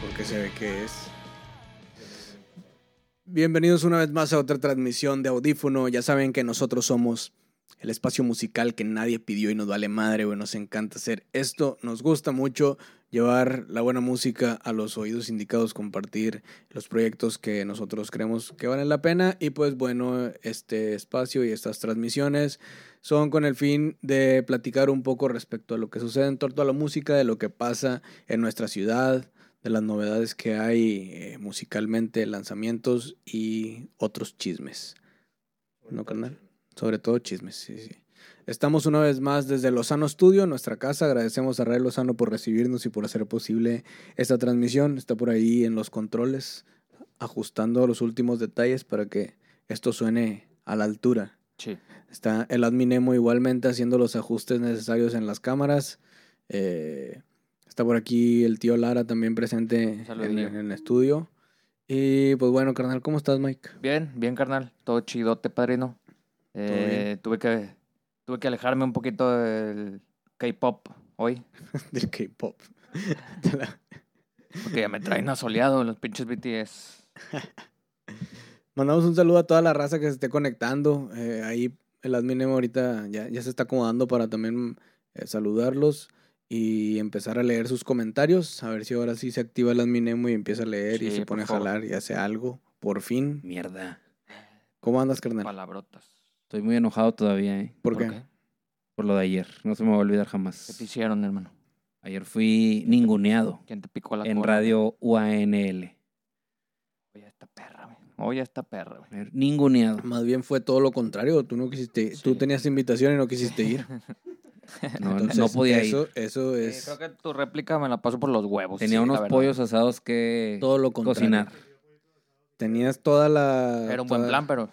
Porque se ve que es. Bienvenidos una vez más a otra transmisión de Audífono. Ya saben que nosotros somos el espacio musical que nadie pidió y nos vale madre, güey. Nos encanta hacer esto. Nos gusta mucho llevar la buena música a los oídos indicados, compartir los proyectos que nosotros creemos que valen la pena. Y pues bueno, este espacio y estas transmisiones son con el fin de platicar un poco respecto a lo que sucede en torno a la música, de lo que pasa en nuestra ciudad, de las novedades que hay eh, musicalmente, lanzamientos y otros chismes. ¿No, carnal? Sobre todo chismes, sí, sí. Estamos una vez más desde Lozano Studio, nuestra casa. Agradecemos a Ray Lozano por recibirnos y por hacer posible esta transmisión. Está por ahí en los controles, ajustando los últimos detalles para que esto suene a la altura. Sí. Está el adminemo igualmente haciendo los ajustes necesarios en las cámaras. Eh, está por aquí el tío Lara también presente en el estudio. Y pues bueno, carnal, ¿cómo estás, Mike? Bien, bien, carnal. Todo chidote, padrino. Eh, tuve que tuve que alejarme un poquito del K-pop hoy, Del K-pop. porque ya me traen asoleado los pinches BTS. Mandamos un saludo a toda la raza que se esté conectando. Eh, ahí el adminemo ahorita ya, ya se está acomodando para también eh, saludarlos y empezar a leer sus comentarios. A ver si ahora sí se activa el adminemo y empieza a leer y se pone a jalar y hace algo. Por fin. Mierda. ¿Cómo andas, carnal? Palabrotas. Estoy muy enojado todavía, ¿eh? ¿Por, qué? Por lo de ayer. No se me va a olvidar ¿Qué te jamás. hicieron, hermano? Ayer fui ninguneado ¿Quién te picó la en cola? radio UANL. Oye, esta perra. Oye, esta perra, güey. Ninguneado. Más bien fue todo lo contrario. Tú no quisiste, tú tenías invitación y no quisiste ir. No, Entonces, no podía ir. eso, Eso Sí, es creo que tu réplica me la paso por los huevos. Tenía sí, unos pollos asados que todo lo contrario. cocinar. Tenías toda la. Era un buen plan, pero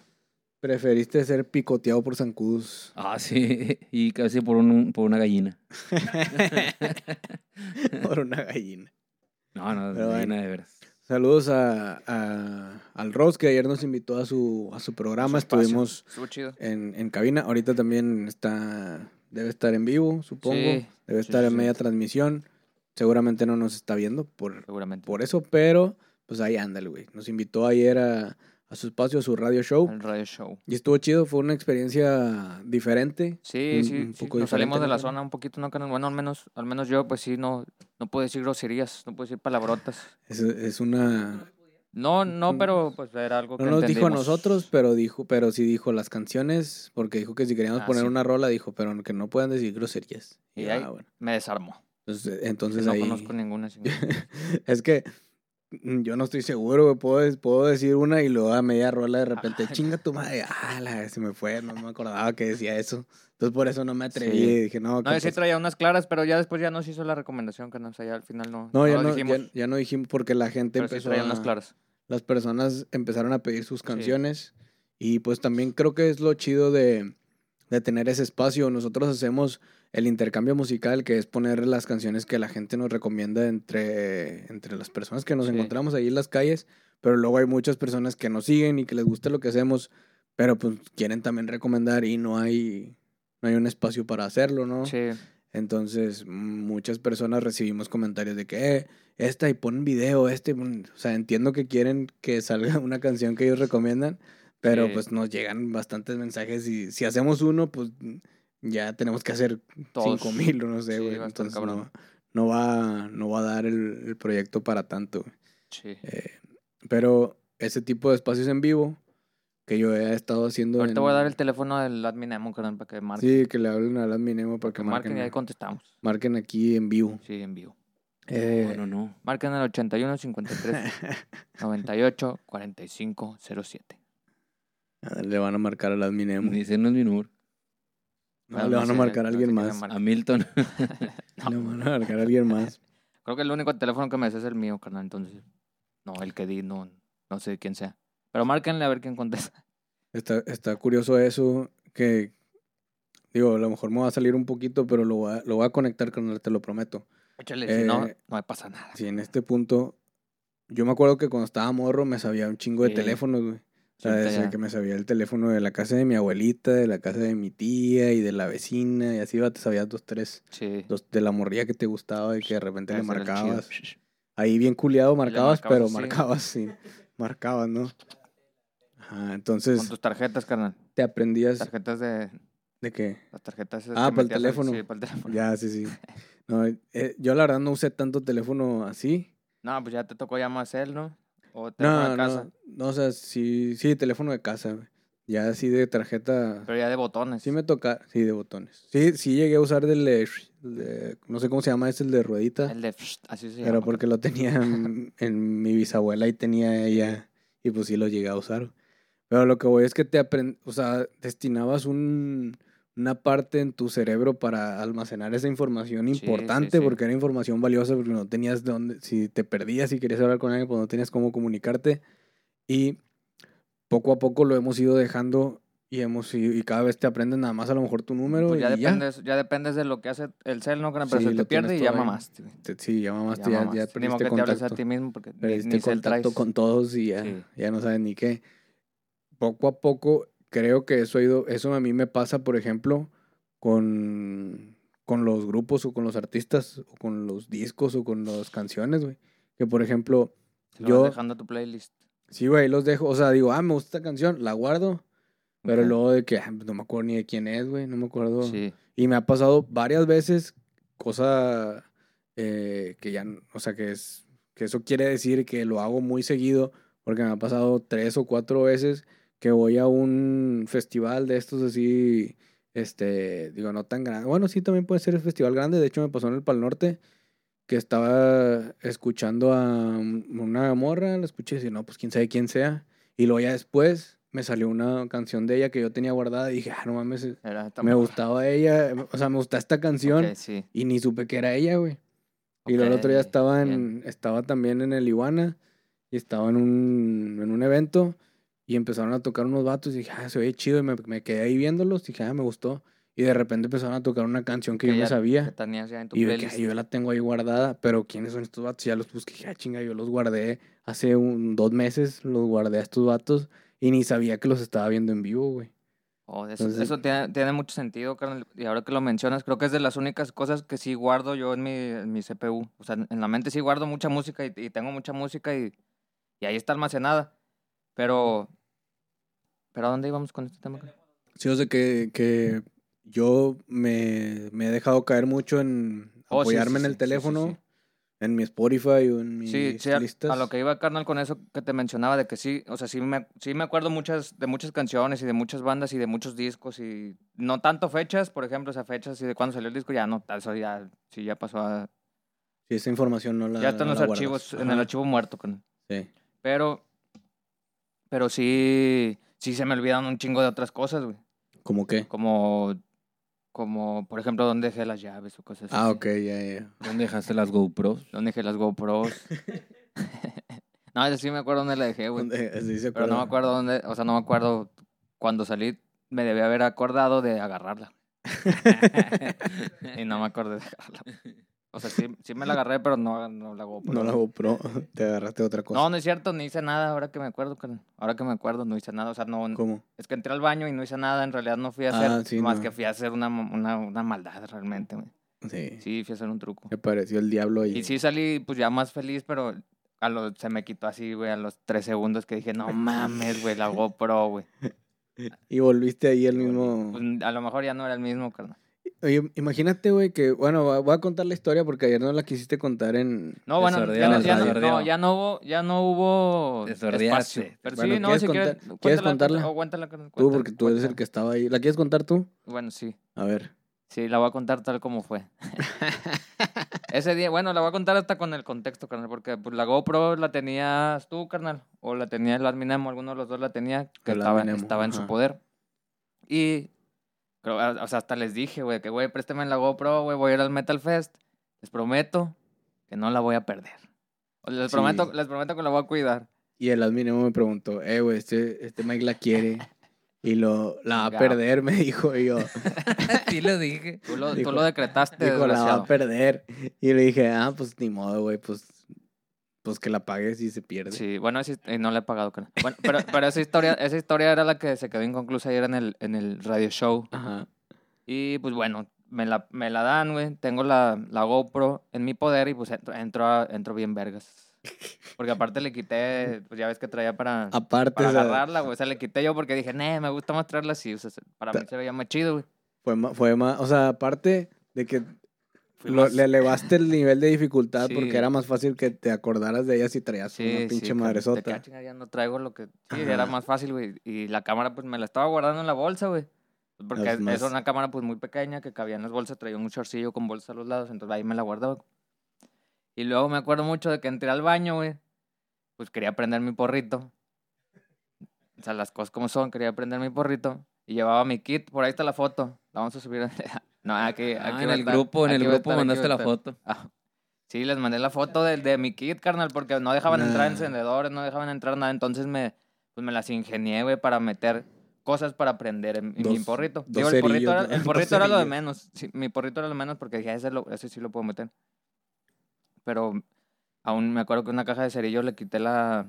Preferiste ser picoteado por zancudos. Ah, sí. Y casi por, un, por una gallina. por una gallina. No, no, Pero gallina bueno. de veras. Saludos a, a- al Ross que ayer nos invitó a su, a su programa. Su. Estuvimos chido. en, en cabina. Ahorita también está. Debe estar en vivo, supongo. Sí, Debe estar sí, en sí. media transmisión. Seguramente no nos está viendo por, Seguramente. por eso, pero pues ahí ándale, güey. Nos invitó ayer a, a su espacio, a su radio show. El radio show. Y estuvo chido, fue una experiencia diferente. Sí, Un- sí, un sí, poco Nos salimos de la zona un poquito, ¿no? Bueno, al menos, al menos yo, pues sí, no, no puedo decir groserías, no puedo decir palabrotas. Es, es una. No, no, pero pues era algo que No nos dijo a nosotros, pero dijo, pero sí dijo las canciones, porque dijo que si queríamos Ah, poner sí. una rola, dijo, pero que no puedan decir groserías. Y Y, ahí- ah, bueno. Me desarmó. Entonces, no ahí. conozco ninguna. es que yo no estoy seguro, güey. Puedo, puedo decir una y luego a media rola de repente, chinga tu madre. Ah, la, se me fue, no me acordaba que decía eso. Entonces por eso no me atreví. Sí. Dije, no, No, ¿qué yo sí pasa? traía unas claras, pero ya después ya nos hizo la recomendación, carnal. O sea, ya al final no. no, ya lo no, dijimos, ya, ya no dijimos porque la gente pero sí empezó traía a- unas claras. las personas empezaron a pedir sus canciones y pues también creo que es lo chido de, de tener ese espacio. Nosotros hacemos el intercambio musical, que es poner las canciones que la gente nos recomienda entre, entre las personas que nos Sí. encontramos ahí en las calles, pero luego hay muchas personas que nos siguen y que les gusta lo que hacemos, pero pues quieren también recomendar y no hay, no hay un espacio para hacerlo, ¿no? Sí. Entonces, muchas personas recibimos comentarios de que, eh, esta y pon video, este, y pon-". o sea, entiendo que quieren que salga una canción que ellos recomiendan, pero Sí. pues nos llegan bastantes mensajes y si hacemos uno, pues ya tenemos que hacer Todos. cinco mil o no sé, güey. va a estar Entonces cabrón. no, no va, no va a dar el, el proyecto para tanto. güey. Sí. Eh, pero ese tipo de espacios en vivo que yo he estado haciendo. Ahorita en- voy a dar el teléfono del admin Emo, carnal, para que marquen. Sí, que le hablen al adminemo para que que marquen marquen, y ahí contestamos. marquen aquí en vivo. Sí, en vivo. Eh, No, no, no. Marquen al 81 53 98 45 07. Ah, Le van a marcar al adminemo. Dice no es mi número. No, No, le van a marcar a no sé alguien más. A Milton. Le van a marcar a alguien más. Creo que el único teléfono que me sé es el mío, carnal. Entonces, no, el que di, no, no sé quién sea. Pero márquenle a ver quién contesta. Está, está curioso eso que, digo, a lo mejor me va a salir un poquito, pero lo voy a, lo voy a conectar con él, te lo prometo. Échale, si no, Eh, no me pasa nada. Si en este punto, yo me acuerdo que cuando estaba morro me sabía un chingo de Sí. teléfonos, güey. Ya- que me sabía el teléfono de la casa de mi abuelita, de la casa de mi tía y de la vecina, y así iba, te sabías dos, tres, Sí. dos de la morría que te gustaba y que de repente le marcabas. Ahí bien culiado marcabas, marcabas pero marcabas, sí. Marcabas, ¿no? Ajá, Con entonces tus tarjetas, carnal. te aprendías Tarjetas de... de que... Las tarjetas Ah, para el al- teléfono. Sí, para el teléfono. Ya, sí, sí. No, eh, yo la verdad no usé tanto teléfono así. No, pues ya te tocó ya más él, ¿no? O teléfono No, de casa. no, no, o sea, sí, sí, teléfono de casa, güey. Ya así de tarjeta. Pero ya de botones. Sí me toca, sí, de botones. Sí, sí llegué a usar del de, de- no sé cómo se llama, es el de ruedita. El de... Así se llama. Pero porque lo tenía en, en mi bisabuela y tenía ella, y pues sí lo llegué a usar. Pero lo que voy es que te aprend, o sea, destinabas un, una parte en tu cerebro para almacenar esa información Sí, sí, importante, sí. porque era información valiosa, porque no tenías de dónde, si te perdías y querías hablar con alguien, pues no tenías cómo comunicarte. Y poco a poco lo hemos ido dejando y hemos y cada vez te aprendes nada más a lo mejor tu número Pues ya, y ya. dependes, ya dependes de lo que hace el cel, ¿no? Pero se te pierde y ya mamaste. güey. Te- Sí, ya mamaste, Ya ya, ya. Ni perdiste que te hables a contacto. ti mismo porque ni, Perdiste ni cel contacto con todos y ya, ya no sabes ni qué. Poco a poco creo que eso ha ido, eso a mí me pasa, por ejemplo, con, con los grupos o con los artistas o con los discos o con las canciones, güey. Que por ejemplo, Lo yo- vas dejando tu playlist. sí, güey, los dejo, o sea, digo, ah, me gusta esta canción, la guardo, pero Ok. luego de que ah, no me acuerdo ni de quién es, güey, no me acuerdo. Sí. Y me ha pasado varias veces, cosa eh, que ya, o sea, que es, que eso quiere decir que lo hago muy seguido, porque me ha pasado tres o cuatro veces que voy a un festival de estos así, este, digo, no tan grande. Bueno, sí, también puede ser el festival grande, de hecho me pasó en el Pal Norte, que estaba escuchando a un- una morra, la escuché y decir, no, pues quién sabe quién sea, y luego ya después me salió una canción de ella que yo tenía guardada y dije, ah, no mames, Era me gustaba ella, o sea, me gustaba esta canción Ok, sí. y ni supe que era ella, güey. Y luego el otro día estaba, en, bien. estaba también en el Iguana y estaba en un, en un evento y empezaron a tocar unos vatos y dije, ah, se oye chido y me, me quedé ahí viéndolos y dije, ah, me gustó. Y de repente empezaron a tocar una canción que, yo Que sabía tenías ya en tu y yo, que, playlist. "Ay, yo la tengo ahí guardada, pero ¿quiénes son estos vatos? Y ya los busqué, dije, ah, chinga, yo los guardé hace un, dos meses, los guardé a estos vatos y ni sabía que los estaba viendo en vivo, güey. Oh, eso Entonces- eso tiene, tiene mucho sentido, carnal. Y ahora que lo mencionas, creo que es de las únicas cosas que sí guardo yo en mi, en mi CPU. O sea, en la mente sí guardo mucha música y, y tengo mucha música y, y ahí está almacenada. Pero, ¿pero a dónde íbamos con este tema? Sí, o sea que, que yo me, me he dejado caer mucho en Oh, sí, apoyarme sí, en el sí, teléfono, en mi Spotify o en mis Sí, sí, a, listas. a lo que iba, carnal, con eso que te mencionaba, de que sí, o sea, sí me, sí me acuerdo muchas, de muchas canciones y de muchas bandas y de muchos discos y no tanto fechas, por ejemplo, o sea, fechas y de cuándo salió el disco, ya no, eso ya, sí, ya pasó a, Sí, esa información no la ya están no los archivos, guardas. en el Ajá, archivo muerto, carnal. Sí. Pero, pero sí, sí se me olvidan un chingo de otras cosas, güey. ¿Cómo qué? Como, como, por ejemplo, dónde dejé las llaves o cosas Ah, así. ok, ya, ya. ¿Dónde dejaste las GoPros? Dónde dejé las GoPros. no, eso sí me acuerdo dónde la dejé, güey. ¿Dónde- así se Pero no me acuerdo dónde, o sea, no me acuerdo cuando salí, me debía haber acordado de agarrarla. y no me acordé de agarrarla. O sea, sí, sí me la agarré, pero no, no la GoPro. No la GoPro, te agarraste otra cosa. No, no es cierto, no hice nada, ahora que me acuerdo, carnal. ahora que me acuerdo, no hice nada, o sea, no, ¿Cómo? es que entré al baño y no hice nada, en realidad no fui a hacer, Ah, sí, más no. que fui a hacer una, una, una maldad realmente, güey. Sí. Sí, fui a hacer un truco. Me pareció el diablo ahí. Y sí salí, pues ya más feliz, pero a lo, se me quitó así, güey, a los tres segundos que dije, no mames, güey, la GoPro, güey. Y volviste ahí el mismo... Pues, a lo mejor ya no era el mismo, carnal. Oye, imagínate, güey, que... Bueno, voy a contar la historia porque ayer no la quisiste contar en... No, bueno, ya no, ya, no, ya no hubo, ya no hubo espacio. Pero Bueno, sí, no, ¿quieres si quieres, contar- cuéntala, quieres contarla? cuéntala, carnal, Tú, cuéntala, porque tú eres el cuéntala. que estaba ahí. ¿La quieres contar tú? Bueno, sí. A ver. Sí, la voy a contar tal como fue. Ese día, bueno, la voy a contar hasta con el contexto, carnal, porque pues, la GoPro la tenías tú, carnal, o la tenía el Adminemo, alguno de los dos la tenía, que El estaba, estaba en su poder. Y, creo, o sea, hasta les dije, güey, que, güey, préstame la GoPro, güey, voy a ir al Metal Fest, les prometo que no la voy a perder. Les, Sí. prometo, les prometo que la voy a cuidar. Y el admin me preguntó, eh, güey, este, este Mike la quiere y lo, la va a perder, me dijo. Y yo, sí lo dije. Tú lo, tú Dijo- lo decretaste, dijo, la va a perder. Y le dije, ah, pues ni modo, güey, pues pues que la pagues y se pierde. Sí, bueno, hist- eh, no la he pagado. Bueno, pero, pero esa historia, esa historia era la que se quedó inconclusa ayer en el, en el radio show. Ajá. Y pues bueno, me la, me la dan, güey. Tengo la, la GoPro en mi poder y pues entro, entro, a- entro bien vergas. Porque aparte le quité, pues ya ves que traía para, Aparte, para o sea, agarrarla, güey. O sea, le quité yo porque dije, nee, me gusta más traerla así. O sea, se- para mí se veía más chido, güey. fue más, fue más, o sea, aparte de que lo- le elevaste el nivel de dificultad Sí. porque era más fácil que te acordaras de ella si traías Sí, una sí, pinche que, madresota. "Ah, chinga, ya no traigo lo que... Sí, Ajá. era más fácil, güey. Y la cámara, pues, me la estaba guardando en la bolsa, güey. Pues, Porque es una cámara, pues, muy pequeña que cabía en las bolsas. Traía un shortcillo con bolsa a los lados. Entonces, ahí me la guardaba. Y luego me acuerdo mucho de que entré al baño, güey. Pues, quería prender mi porrito. O sea, las cosas como son. Quería prender mi porrito. Y llevaba mi kit. Por ahí está la foto. La vamos a subir. no, aquí, Ah, aquí en va a el grupo, en el grupo mandaste la foto. Ah, Sí, les mandé la foto de, de mi kit, carnal, porque no dejaban entrar encendedores, no dejaban entrar nada. Entonces me, pues me las ingenié, güey, para meter cosas para prender en, en mi porrito. dos Digo, el porrito, cerillos, era, ¿no? el Dos porrito era lo de menos. Sí, mi porrito era lo menos porque dije, ese, lo- ese sí lo puedo meter. Pero aún me acuerdo que una caja de cerillos le quité la,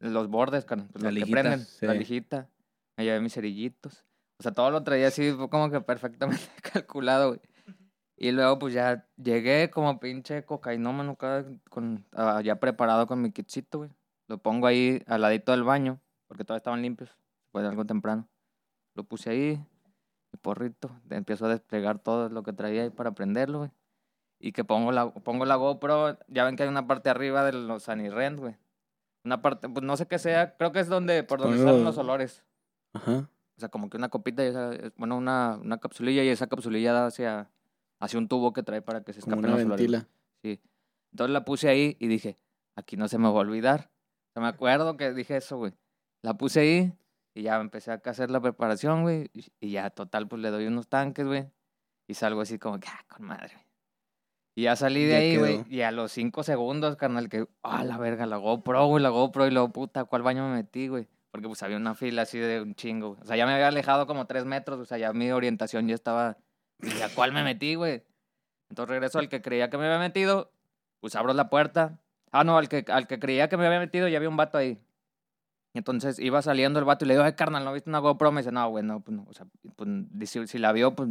los bordes, carnal, pues, La los que lijita, prenden, la lijita. Me llevé mis cerillitos. O sea, todo lo traía así como que perfectamente calculado, güey. Y luego pues ya llegué como pinche cocainómano con, ah, ya preparado con mi kitcito, güey. Lo pongo ahí al ladito del baño, porque todavía estaban limpios, fue algo temprano. Lo puse ahí, mi porrito, de- empiezo a desplegar todo lo que traía ahí para prenderlo, güey. Y que pongo la, pongo la GoPro, ya ven que hay una parte arriba de los Sanirent, güey. Una parte, pues no sé qué sea, creo que es donde, por donde salen los olores. Ajá. O sea, como que una copita, y esa, es- bueno, una, una capsulilla y esa capsulilla da hacia, hacia un tubo que trae para que se Como escapen una ventila. Sí. Entonces la puse ahí y dije, aquí no se me va a olvidar. O sea, me acuerdo que dije eso, güey. La puse ahí y ya empecé a hacer la preparación, güey. Y, ya, total, pues le doy unos tanques, güey. Y salgo así como que, ah, con madre. Y ya salí de Ya ahí, güey. Y a los cinco segundos, carnal, que, ah, la verga, la GoPro, güey, la GoPro. Y luego, puta, ¿cuál baño me metí, güey? Porque pues había una fila así de un chingo. O sea, ya me había alejado como tres metros. O sea, ya mi orientación ya estaba. Dije, ¿a cuál me metí, güey? Entonces regreso al que creía que me había metido. Pues abro la puerta. Ah, no, al que, al que creía que me había metido ya había un vato ahí. Entonces iba saliendo el vato y le digo, ay, carnal, ¿no viste una GoPro? Me dice, no, güey, no, pues no. O sea, pues, si, si la vio, pues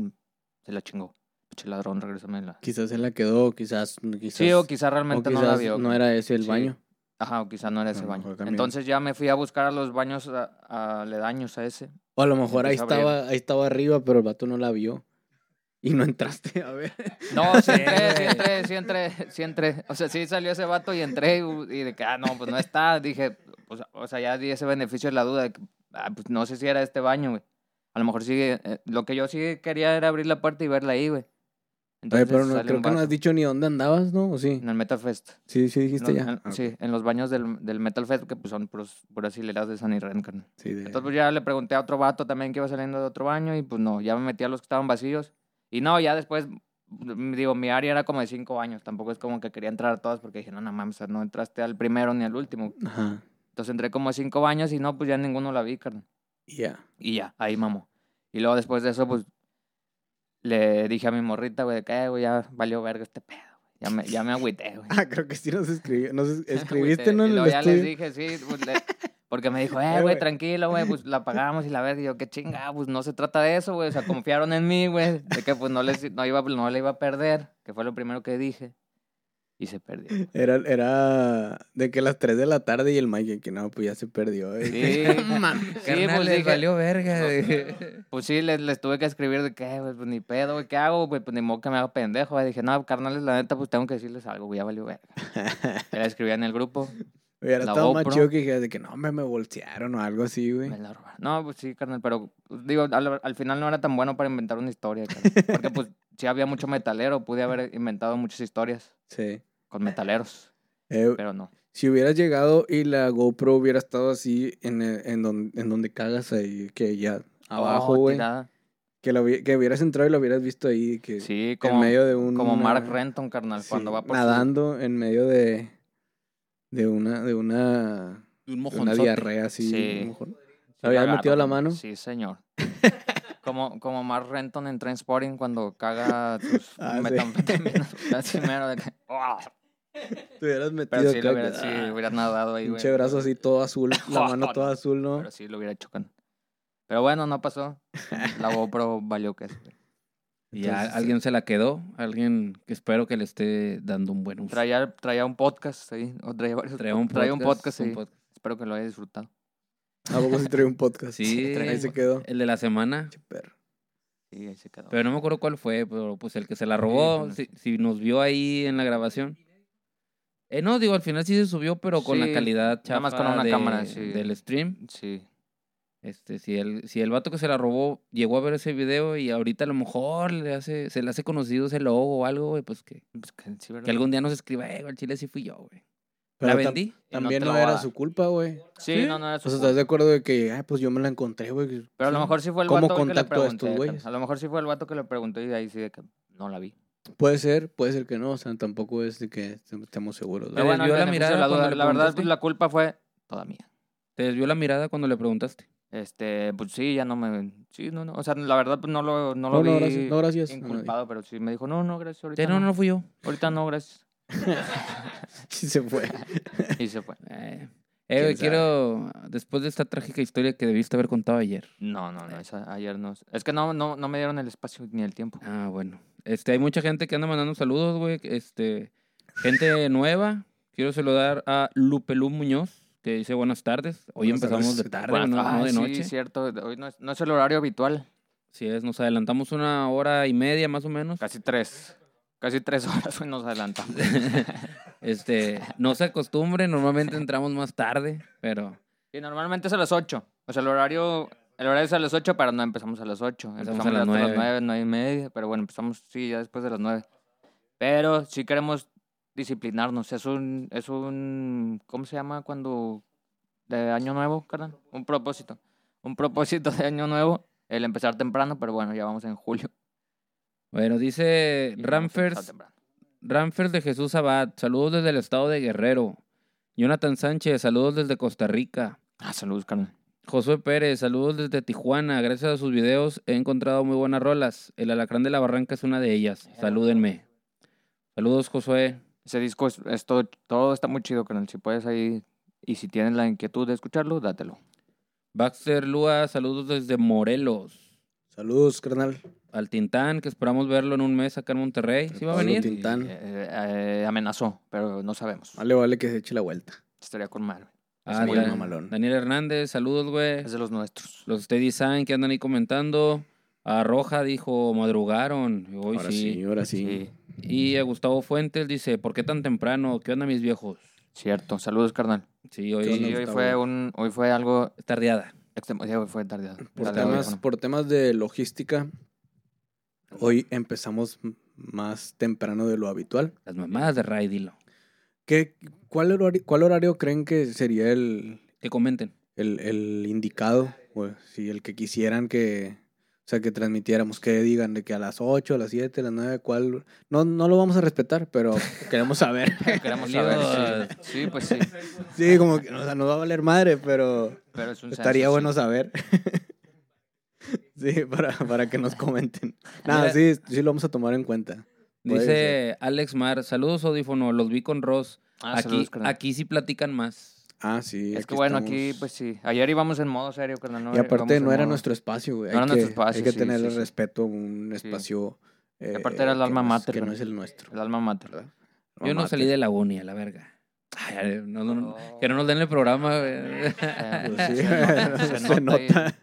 se la chingó. Pinche ladrón, regrésame la. Quizás se la quedó, quizás. quizás Sí, o quizá o realmente no la quizás vio. no era ese el Sí. baño. Ajá, o quizá no era ese baño. Entonces ya me fui a buscar a los baños a- a- aledaños a ese. O a lo mejor ahí estaba, ahí estaba arriba, pero el vato no la vio. Y no entraste a ver. No, sí entré, sí entré, sí entré, sí entré. O sea, sí salió ese vato y entré y, y de que, ah, no, pues no está. Dije, pues, o sea, ya di ese beneficio de la duda de que, ah, pues no sé si era este baño, güey. A lo mejor sí, eh, lo que yo sí quería era abrir la puerta y verla ahí, güey. Oye, Entonces pero no, creo que no has dicho ni dónde andabas, ¿no? ¿O sí? En el Metal Fest. Sí, sí dijiste No, ya. en- Ah, Sí, en los baños del, del Metal Fest, que pues son puros, puras hileras de San Irene, carnal. sí, de- Entonces pues ya le pregunté a otro vato también que iba saliendo de otro baño y pues no, ya me metí a los que estaban vacíos. Y no, ya después, mm, digo, mi área era como de cinco años, tampoco es como que quería entrar a todas porque dije, no, no mames, no entraste al primero ni al último. Ajá. Entonces entré como de cinco baños y no, pues ya ninguno la vi, carnal. Ya. Y ya, ahí mamó. Y luego después de eso, pues le dije a mi morrita, güey, de que, "Eh, güey, ya valió verga este pedo. güey. Ya me, ya me agüité, güey. Ah, creo que sí nos escribió. Nos escribiste. ¿no? Y En el luego ya les dije, sí, pues, le- porque me dijo, Eh, güey. tranquilo, güey, pues la pagamos y la verga. Y yo, qué chinga, pues no se trata de eso, güey. O sea, confiaron en mí, güey, de que pues no, les, no, iba, no le iba a perder, que fue lo primero que dije. Y se perdió. Era, era de que las 3 de la tarde y el Mike, que no, pues ya se perdió. eh. Sí, Mames. sí, Carnal, pues les dije, valió verga. No. pues sí, les, les tuve que escribir de que, güey, pues ni pedo, güey, ¿qué hago, güey? Pues ni modo que me haga pendejo. Dije, no, carnales, la neta, pues tengo que decirles algo, güey, ya valió verga. Ya le escribí en el grupo, Hubiera estado más chido que dijeras de que no, me, me bolsearon o algo así, güey. No, pues sí, carnal, pero pues, digo, al, al final no era tan bueno para inventar una historia, carnal, Porque pues sí había mucho metalero, pude haber inventado muchas historias Sí. Con metaleros, Eh, pero no. si hubieras llegado y la GoPro hubiera estado así en, el- en, don- en donde cagas ahí, que ya abajo, Oh, güey. tirada. que, lo que hubieras entrado y lo hubieras visto ahí, que Sí, en como, medio de un... como Mark Renton, carnal, sí, cuando va por su- nadando en medio de de una de una, Un de una diarrea así. Sí. Sí, ¿Le habías metido la mano? Sí, señor. como, como Mark Renton en Transporting cuando caga sus Ah, sí. metanfetaminas. Así mero de que... Te hubieras metido Pero sí, lo acá, hubiera, sí, ah, hubiera nadado ahí, güey. Pinche brazo así todo azul, la mano No, toda azul, ¿no? Pero sí lo hubiera con... Pero bueno, no pasó. La GoPro valió que Y ya alguien se la quedó, alguien que espero que le esté dando un buen uso. Traía, traía un podcast ahí. O traía, varios Traía un traía un podcast un podcast. Espero que lo haya disfrutado. ¿A poco sí trae un podcast? Sí. Ahí se quedó. El de la semana. Perro. Sí, ahí se quedó. Pero no me acuerdo cuál fue, pero pues el que se la robó, pues, si, si nos vio ahí en la grabación. Eh, no, digo, al final sí se subió, pero con la calidad chafa nada más con una de- cámara, sí. del stream. Sí. Este, si el, si el vato que se la robó llegó a ver ese video y ahorita a lo mejor le hace, se le hace conocido ese logo o algo, güey, pues que, Pues que, sí, que algún día nos escriba, eh, al chile sí fui yo, güey. Pero La vendí. También no, a era su culpa, güey. Sí, ¿Sí? no, no era su O sea, culpa. ¿estás de acuerdo de que, ay, pues yo me la encontré, güey? Pero a lo mejor sí fue el ¿Cómo vato que le a pregunté. güeyes? A lo mejor sí fue el vato que le preguntó y de ahí sí de que no la vi. Puede ser, puede ser que no. O sea, tampoco es de que estemos seguros. Te Pero bueno, la mirada la, duda. cuando le la verdad, preguntaste? pues la culpa fue toda mía. Te desvió la mirada cuando le preguntaste. Este, pues sí, ya no me. Sí, no, no. O sea, la verdad, pues no lo, no lo No, vi no, gracias. No, gracias. inculpado, pero sí me dijo, no, no, gracias. Ahorita no, no, no fui yo. Ahorita no, gracias. Sí se fue. Y se fue. Eh, eh, sabe? quiero, después de esta trágica historia que debiste haber contado ayer. No, no, no. esa- ayer no. Es que no, no, no me dieron el espacio ni el tiempo. Ah, bueno. Este, hay mucha gente que anda mandando saludos, güey. Este, gente nueva. Quiero saludar a Lupelú Muñoz, que dice buenas tardes. Hoy Buenas empezamos tardes. de tarde, no, ah, no de sí, noche. cierto. Hoy no es, no es el horario habitual. Sí es, nos adelantamos una hora y media más o menos. Casi tres. Casi tres horas hoy nos adelantamos. Este, no se acostumbre, normalmente entramos más tarde, pero Y normalmente es a las 8. O sea, el horario, el horario es a las 8, pero no empezamos a las 8. Empezamos a las hasta las nueve. 9, 9 y media. Pero bueno, empezamos, sí, ya después de las 9. Pero sí queremos disciplinarnos. Es un, es un, ¿cómo se llama cuando, de año nuevo, carnal? Un propósito. Un propósito de año nuevo, el empezar temprano, pero bueno, ya vamos en julio. bueno, dice Ramfers. Ramfers de Jesús Abad, saludos desde el estado de Guerrero. Jonathan Sánchez, saludos desde Costa Rica. Ah, saludos, carnal. Josué Pérez, saludos desde Tijuana. Gracias a sus videos he encontrado muy buenas rolas. El Alacrán de la Barranca es una de ellas. Salúdenme. Saludos, Josué. Ese disco es, es todo, todo está muy chido, carnal. Si puedes ahí, y si tienes la inquietud de escucharlo, dátelo. Baxter Lua, saludos desde Morelos. Saludos, carnal. Al Tintán, que esperamos verlo en un mes acá en Monterrey. ¿Sí va a venir? Tin- Tintán. Eh, eh, amenazó, pero no sabemos. Vale, vale que se eche la vuelta. Estaría con mal. Ah, muy Dan- mamalón. Daniel Hernández, saludos, güey. Es de los nuestros. Los Steady Design que andan ahí comentando. A Roja dijo, madrugaron. Hoy ahora sí. sí. ahora sí. Sí, Y a Gustavo Fuentes dice, ¿por qué tan temprano? ¿Qué onda, mis viejos? cierto. Saludos, carnal. Sí, hoy ¿Qué onda, Sí, hoy fue un, hoy fue algo tardeada. hoy fue tarde. Por, temas, por temas de logística, hoy empezamos más temprano de lo habitual. Las mamadas de Ray, dilo. ¿Qué, cuál, horario, ¿Cuál horario creen que sería el, Que comenten. el, el indicado? O si el que quisieran que, o sea, que transmitiéramos, que digan de que a las 8, a las 7, a las 9, ¿cuál? No, no lo vamos a respetar, pero queremos saber. Queremos saber. Sí, sí, pues sí. sí, como que o sea, nos va a valer madre, pero Pero es un estaría bueno sí. saber. sí, para, para que nos comenten. Nada, Mira. sí, sí lo vamos a tomar en cuenta. Dice Alex Mar, saludos audífono, los vi con Ross. Ah, aquí, saludos, carnal. aquí sí platican más. Ah, sí. Es que bueno, estamos. aquí, pues sí. Ayer íbamos en modo serio, carnal. ¿no? Y aparte no era modo- nuestro espacio, güey. No era hay nuestro que, espacio, Hay que sí, sí, sí. respeto un Sí. espacio. eh, aparte era el que alma mater, Que no es el nuestro. El alma mater. ¿verdad? Yo no salí de la uni, a la verga. Ay, no, no, no, Oh. que no nos den el programa, güey. Eh, Pues sí, se se nota ahí. nota.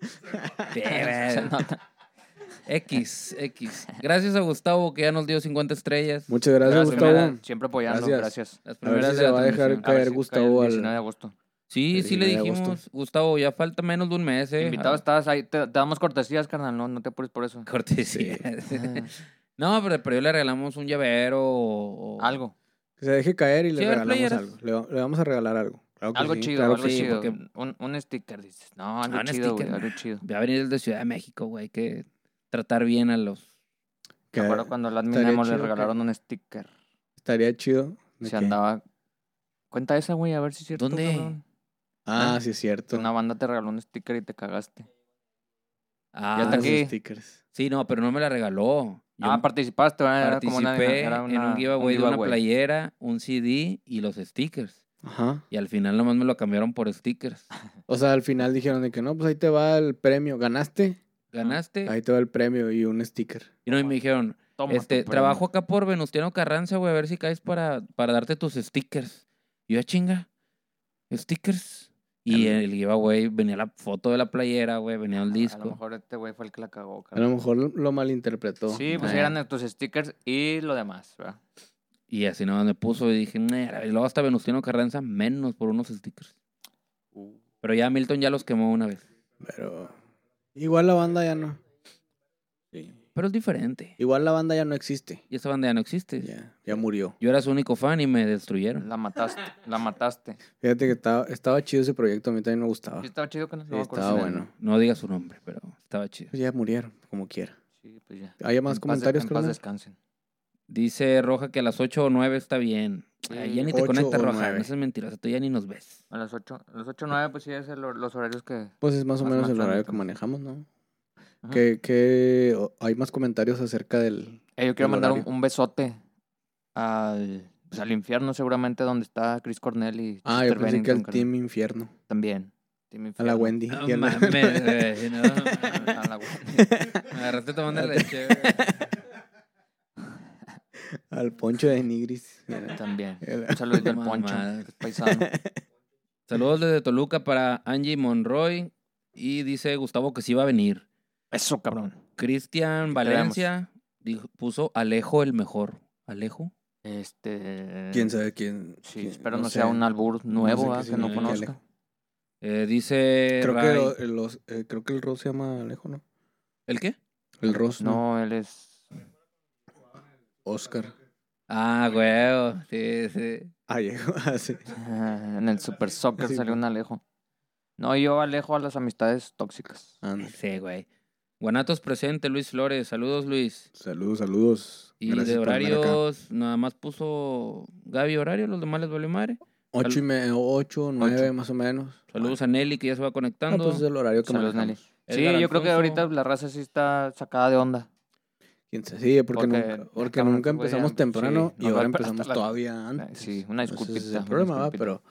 Se nota. X, X. Gracias a Gustavo que ya nos dio 50 estrellas. Muchas gracias, Gracias, Gustavo. Siempre apoyando, Gracias. gracias. Las A ver primeras si de se va a dejar caer si Gustavo cae el al- 19 de agosto. Sí, el sí le 19 de dijimos, agosto. Gustavo, ya falta menos de un mes, eh. Invitado Ah, estás ahí, te, te damos cortesías, carnal, no, no te apures por eso. Cortesía. Ah, no, pero, pero yo le regalamos un llavero o... o- algo, Que se deje caer y le Sí, regalamos algo. Le, va- le vamos a regalar algo. Claro algo sí, chido, claro algo chido. porque- Un, un sticker, dices. No, algo Ah, un chido, güey, sticker, algo nah. chido. Va a venir desde Ciudad de México, güey. Que tratar bien a los... Que Me acuerdo cuando estaría adminemos le que- regalaron un sticker. Estaría chido. Se andaba... Cuenta esa, güey, a ver si es cierto. ¿Dónde? cabrón. Ah, sí, es cierto. Una banda te regaló un sticker y te cagaste. Ah, Ya está aquí. stickers. Sí, no, pero no me la regaló. Yo ah, participaste, ¿verdad? Era como una- participé era en una- un giveaway de una playera, un CD y los stickers. Ajá. Y al final nomás me lo cambiaron por stickers. O sea, al final dijeron de que no, pues ahí te va el premio. ¿Ganaste? ¿Ganaste? Ahí te va el premio y un sticker. Y no, y me dijeron, Toma este, trabajo acá por Venustiano Carranza, güey, a ver si caes para, para darte tus stickers. Y yo, "Ah, chinga, stickers. Y Claro. el giveaway venía la foto de la playera, güey, venía el A lo disco. mejor este güey fue el que la cagó, A lo mejor lo malinterpretó. Sí, pues Eh. eran tus stickers y lo demás, ¿verdad? Y así nomás me puso y dije, "Mira", y luego hasta Venustiano Carranza menos por unos stickers. Pero ya Milton ya los quemó una vez. Pero igual la banda ya no. Sí. Pero es diferente. Igual la banda ya no existe. Y esa banda ya no existe. Ya, ya murió. Yo era su único fan y me destruyeron. La mataste, la mataste. Fíjate que estaba, estaba chido ese proyecto, a mí también me gustaba. Sí, estaba chido que no Sí, me acuerdo estaba bueno. No diga su nombre, pero estaba chido. Pues ya murieron, como quiera. Sí, pues ya. ¿Hay más En paz- comentarios, En paz descansen. Dice Roja que a las 8 o 9 está bien. Ay, ya ni te conectas, o Roja. No seas mentirosa, tú ya ni nos ves. A las 8, a las 8 9, pues sí, es el- los horarios que... Pues es más o menos más el horario que manejamos, ¿no? Ajá. ¿Qué, qué- o- hay más comentarios acerca del... Eh, yo quiero mandar un, besote al, pues, al infierno, seguramente, donde está Chris Cornell y Ah, yo pensé que al. Team Infierno. También. Team A la. Wendy. No y a la- mames, no. A la Wendy. Me agarraste tomando leche, güey. Al Poncho de Nigris. También. Un saludito al Poncho, Mamadas. que es paisano. Saludos desde Toluca para Angie Monroy. Y dice Gustavo que sí va a venir. Eso, cabrón. Cristian Valencia dijo- puso Alejo el mejor. ¿Alejo? Este... ¿Quién sabe quién? Sí, quién- espero no, sé. sea un albur nuevo, sé ¿ah? que no conozca. Alejo. Eh, dice Creo que, Ray- el, los- eh, creo que el Ross se llama Alejo, ¿no? ¿El qué? El Ross, ¿no? No, él es... Oscar. Ah, güey. Sí, sí. Alejo, ah, sí. Ah, En el Super Soccer Sí, salió un Alejo. No, yo alejo a las amistades tóxicas. Sí, güey. Guanatos presente, Luis Flores. Saludos, Luis. Saludos, saludos. Y Gracias de por andar acá. horarios, nada más puso Gaby horario, los demás les valió madre. Ocho y me, ocho, nueve Ocho. más o menos. Saludos a Nelly que ya se va Ah, conectando. pues es el horario que Saludos, Nelly. Sí, Edgar yo creo que Alfonso. ahorita la raza sí está sacada de onda. Sí, porque, Porque, nunca, porque empezamos temprano sí, y ahora esperar empezamos la- todavía antes. sí, una Ese disculpita, es el problema, ¿va? pero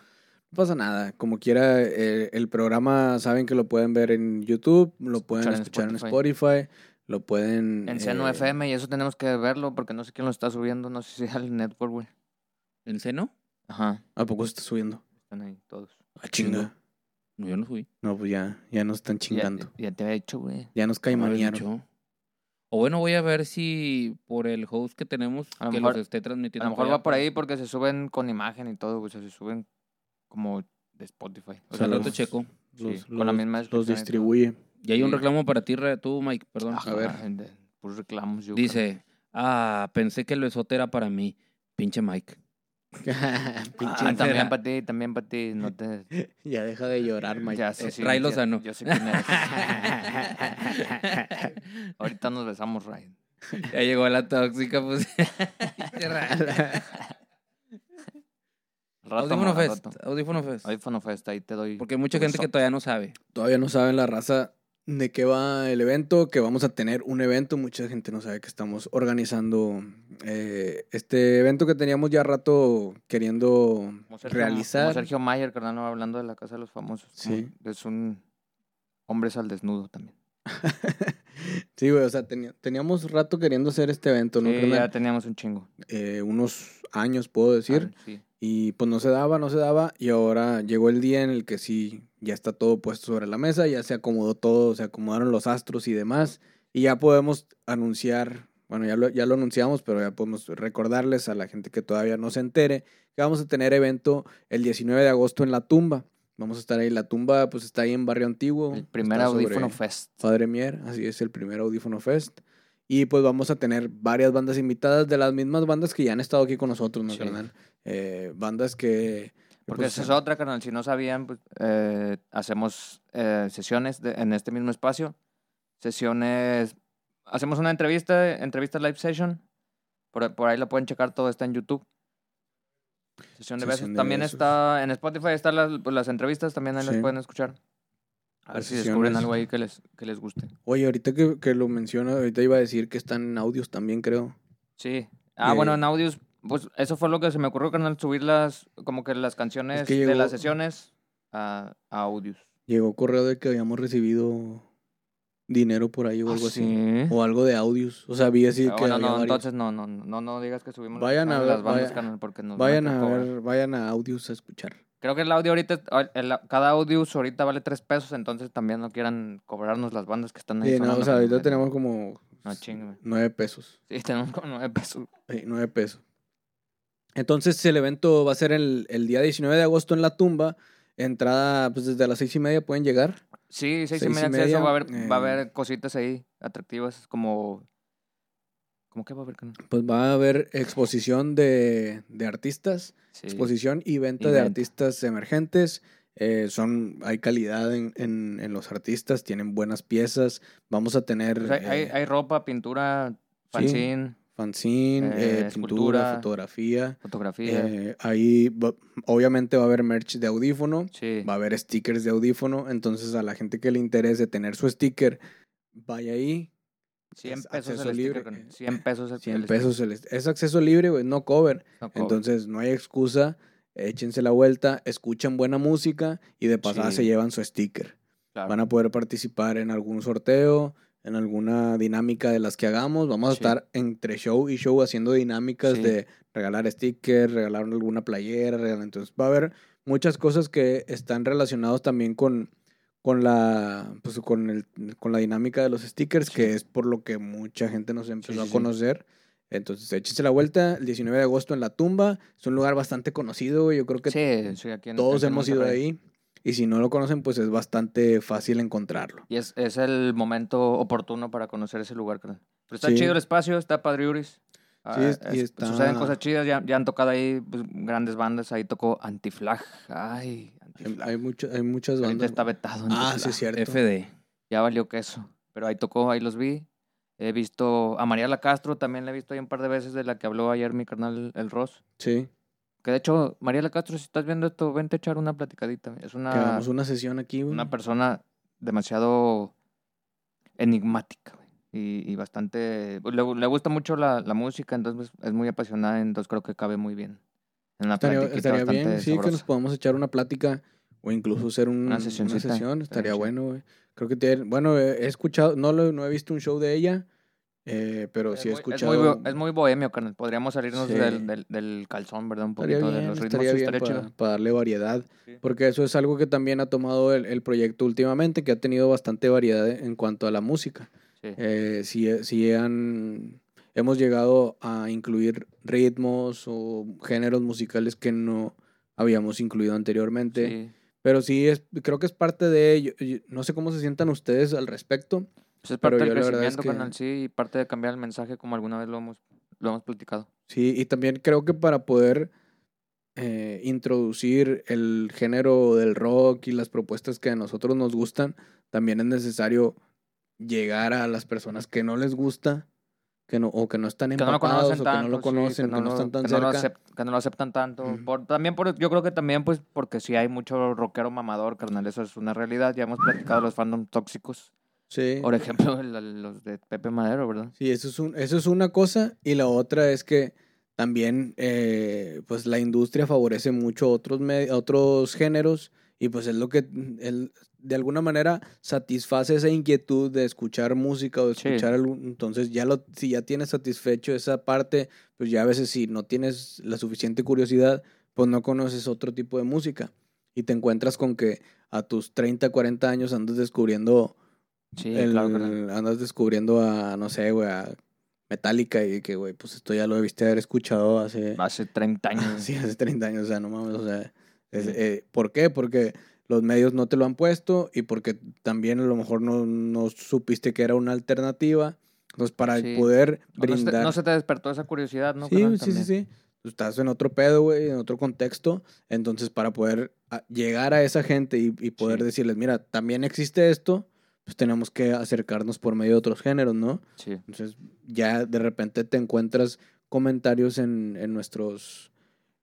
no pasa nada. Como quiera, eh, el programa saben que lo pueden ver en YouTube, lo pueden Escuchar en Spotify, lo pueden... En Seno eh, FM y eso tenemos que verlo porque no sé quién lo está subiendo, no sé si es el network, güey. ¿En seno? Ajá, ¿A poco se está subiendo? están ahí todos. A chinga. No, yo no fui. No, pues ya, ya nos están chingando. ya te había dicho, güey. Ya nos habías caimanearon. O bueno, voy a ver si por el host que tenemos A lo que mejor- los esté A transmitiendo. lo mejor va por ahí porque se suben con imagen y todo, o sea, se suben como de Spotify. O Pues sea, los- rato checo. sí, Los, con la misma los distribuye. Y hay un reclamo para ti, Re- tú, Mike, perdón. A ver. puros reclamos, yo Dice, ah, pensé que el besote era para mí. Pinche Mike. Pinche Ah, también para ti, también para ti. No te... Ya deja de llorar, Mike. Ya sé, Eh, sí, Ray Lozano. Yo sé quién eres. Ahorita nos besamos, Ray. ya llegó la tóxica, pues. Rato, Audífono Fest. Audífono Fest. Audífono Fest, ahí te doy. Porque hay mucha gente que todavía no sabe. Todavía no saben la raza de qué va el evento, que vamos a tener un evento. Mucha gente no sabe que estamos organizando eh, este evento que teníamos ya rato queriendo Como Sergio- realizar. Como Sergio Mayer, carnal, hablando de la Casa de los Famosos. Sí. Es un hombres al desnudo también. sí, güey, o sea, tenía- teníamos rato queriendo hacer este evento, ¿no? Sí, ya teníamos un chingo. Eh, unos años, puedo decir. Ah, sí. Y pues no se daba, no se daba. Y ahora llegó el día en el que sí, ya está todo puesto sobre la mesa, ya se acomodó todo, se acomodaron los astros y demás. Y ya podemos anunciar, bueno, ya lo, ya lo anunciamos, pero ya podemos recordarles a la gente que todavía no se entere que vamos a tener evento el 19 de agosto en La Tumba. Vamos a estar ahí. La Tumba pues está ahí en Barrio Antiguo. El primer audífono Fest. Padre Mier, así es el primer Audífono Fest. Y pues vamos a tener varias bandas invitadas de las mismas bandas que ya han estado aquí con nosotros, ¿no, Sí. carnal? Eh, bandas que... Porque pues, esa es otra, carnal. Si no sabían, pues, eh, hacemos eh, sesiones de- en este mismo espacio. Sesiones. Hacemos una entrevista, entrevista live session. Por, por ahí lo pueden checar, todo está en YouTube. Sesión de Sesión besos. de También besos. está en Spotify, están las, pues, las entrevistas, también ahí las pueden escuchar. A ver Las si descubren algo ahí que les, que les guste. Oye, ahorita que, que lo menciona, ahorita iba a decir que están en audios también, creo. Sí. Ah, Eh, bueno, en audios, pues eso fue lo que se me ocurrió, carnal, subir las, como que las canciones que de las sesiones a, a audios. Llegó correo de que habíamos recibido dinero por ahí o algo Ah, así. sí. O algo de audios. O sea, vi así Ah, que bueno, no, varios. entonces no, no, no, no digas que subimos las Vayan a canciones de ver, las bandas, carnal, porque nos Vayan a ver, vayan a audios a escuchar. Creo que el audio ahorita, ah, el- cada audio ahorita vale tres pesos, entonces también no quieran cobrarnos las bandas que están ahí. Sí, no, o sea, ahorita tenemos como No chingue. nueve pesos. Sí, tenemos como nueve pesos. Sí, nueve pesos. Entonces el evento va a ser el, el día 19 de agosto en la tumba. Entrada, pues desde las seis y media pueden llegar. Sí, seis, Seis y y media acceso, media, va a haber, va a eh. haber cositas ahí atractivas como... ¿Cómo que va a haber? Pues va a haber exposición de, de artistas, Sí. exposición y venta Y de artistas emergentes. Eh, son, hay calidad en, en, en los artistas, tienen buenas piezas. Vamos a tener Pues hay, eh, hay ropa, pintura, fanzine, fanzine, eh, pintura, fotografía. fotografía. Ahí va- obviamente va a haber merch de audífono. sí. Va a haber stickers de audífono, entonces a la gente que le interese tener su sticker, vaya ahí. 100 es pesos acceso el libre, carnal. 100 pesos el 100 el pesos. el es acceso libre, güey, no cover. no. Entonces no hay excusa. Échense la vuelta, escuchan buena música y de pasada Sí. se llevan su sticker. Claro. Van a poder participar en algún sorteo, en alguna dinámica de las que hagamos. Vamos a Sí. estar entre show y show haciendo dinámicas Sí. de regalar stickers, regalar alguna playera. regalar- Entonces va a haber muchas cosas que están relacionadas también con, con la pues, con, el, con la dinámica de los stickers, Sí. que es por lo que mucha gente nos empezó sí, a sí. conocer. Entonces, échese la vuelta el 19 de agosto en La Tumba. Es un lugar bastante conocido. Yo creo que Sí, sí, aquí en, todos en hemos ido ahí. Y si no lo conocen, pues es bastante fácil encontrarlo. Y es, es el momento oportuno para conocer ese lugar. Pero está Sí. chido el espacio, está padriuris. Ah, es- y es- está- Suceden cosas chidas, ya, ya han tocado ahí pues, grandes bandas. Ahí tocó Antiflag. Ay, Hay, hay, mucho- hay muchas Ahorita bandas. está vetado. Ah, sí, es cierto. FD. Ya valió queso. Pero ahí tocó, ahí los vi. He visto a Mariela Castro, también la he visto ahí un par de veces, de la que habló ayer mi carnal El Ross. Sí, Que de hecho, Mariela Castro, si estás viendo esto, vente a echar una platicadita. Es una, una sesión aquí, güey. una persona demasiado enigmática y, y bastante... Le, le gusta mucho la, la música, entonces es muy apasionada, entonces creo que cabe muy bien. En la Estaría, estaría bien, bastante sí, que nos sabrosa. podamos echar una plática o incluso hacer un- Una una, sesión. estaría chido. bueno, güey. Creo que tiene, bueno, he escuchado, no, lo, no he visto un show de ella, eh, pero Es sí he escuchado. Es muy, es muy bohemio, carnal. Podríamos salirnos Sí. del, del, del calzón, ¿verdad? Un poquito bien, de los ritmos. estaría sí, bien para, para darle variedad. Sí. Porque eso es algo que también ha tomado el, el proyecto últimamente, que ha tenido bastante variedad en cuanto a la música. Sí. Eh, sí, sí han, hemos llegado a incluir ritmos o géneros musicales que no habíamos incluido anteriormente. Sí. Pero sí, es, creo que es parte de ello. No sé cómo se sientan ustedes al respecto. Pues es parte del es crecimiento, que- carnal, sí, y parte de cambiar el mensaje, como alguna vez lo hemos, lo hemos platicado. Sí, y también creo que para poder eh, introducir el género del rock y las propuestas que a nosotros nos gustan, también es necesario llegar a las personas que no les gusta que no, o que no están Que no lo empapados conocen o tanto. que no lo sí, conocen, que no, lo- están tan que no lo que no lo aceptan tanto. Por, también por, yo creo que también, pues, porque sí hay mucho rockero mamador, carnal, eso es una realidad. Ya hemos platicado de los fandom tóxicos. Sí. Por ejemplo, el- los de Pepe Madero, ¿verdad? Sí, eso es, un, eso es una cosa. Y la otra es que también eh, pues la industria favorece mucho otros, otros géneros y pues es lo que él, de alguna manera satisface esa inquietud de escuchar música o de Sí. escuchar. Entonces ya lo, si ya tienes satisfecho esa parte, pues ya a veces si no tienes la suficiente curiosidad, pues no conoces otro tipo de música. Y te encuentras con que a tus 30, 40 años andas descubriendo Sí, el- claro, andas descubriendo a, no sé, güey, a Metallica y que, güey, pues esto ya lo debiste haber escuchado hace, Hace 30 años. sí, hace 30 años, o sea, no mames, o sea, es- eh, ¿por qué? Porque los medios no te lo han puesto y porque también a lo mejor no, no supiste que era una alternativa. Entonces, para Sí. poder no se brindar... no se te despertó esa curiosidad, ¿no? Sí, sí, sí, También. sí. Tú estás en otro pedo, güey, en otro contexto. Entonces, para poder a- llegar a esa gente y, y poder Sí. decirles, mira, también existe esto, pues tenemos que acercarnos por medio de otros géneros, ¿no? Sí. Entonces, ya de repente te encuentras comentarios en, en nuestros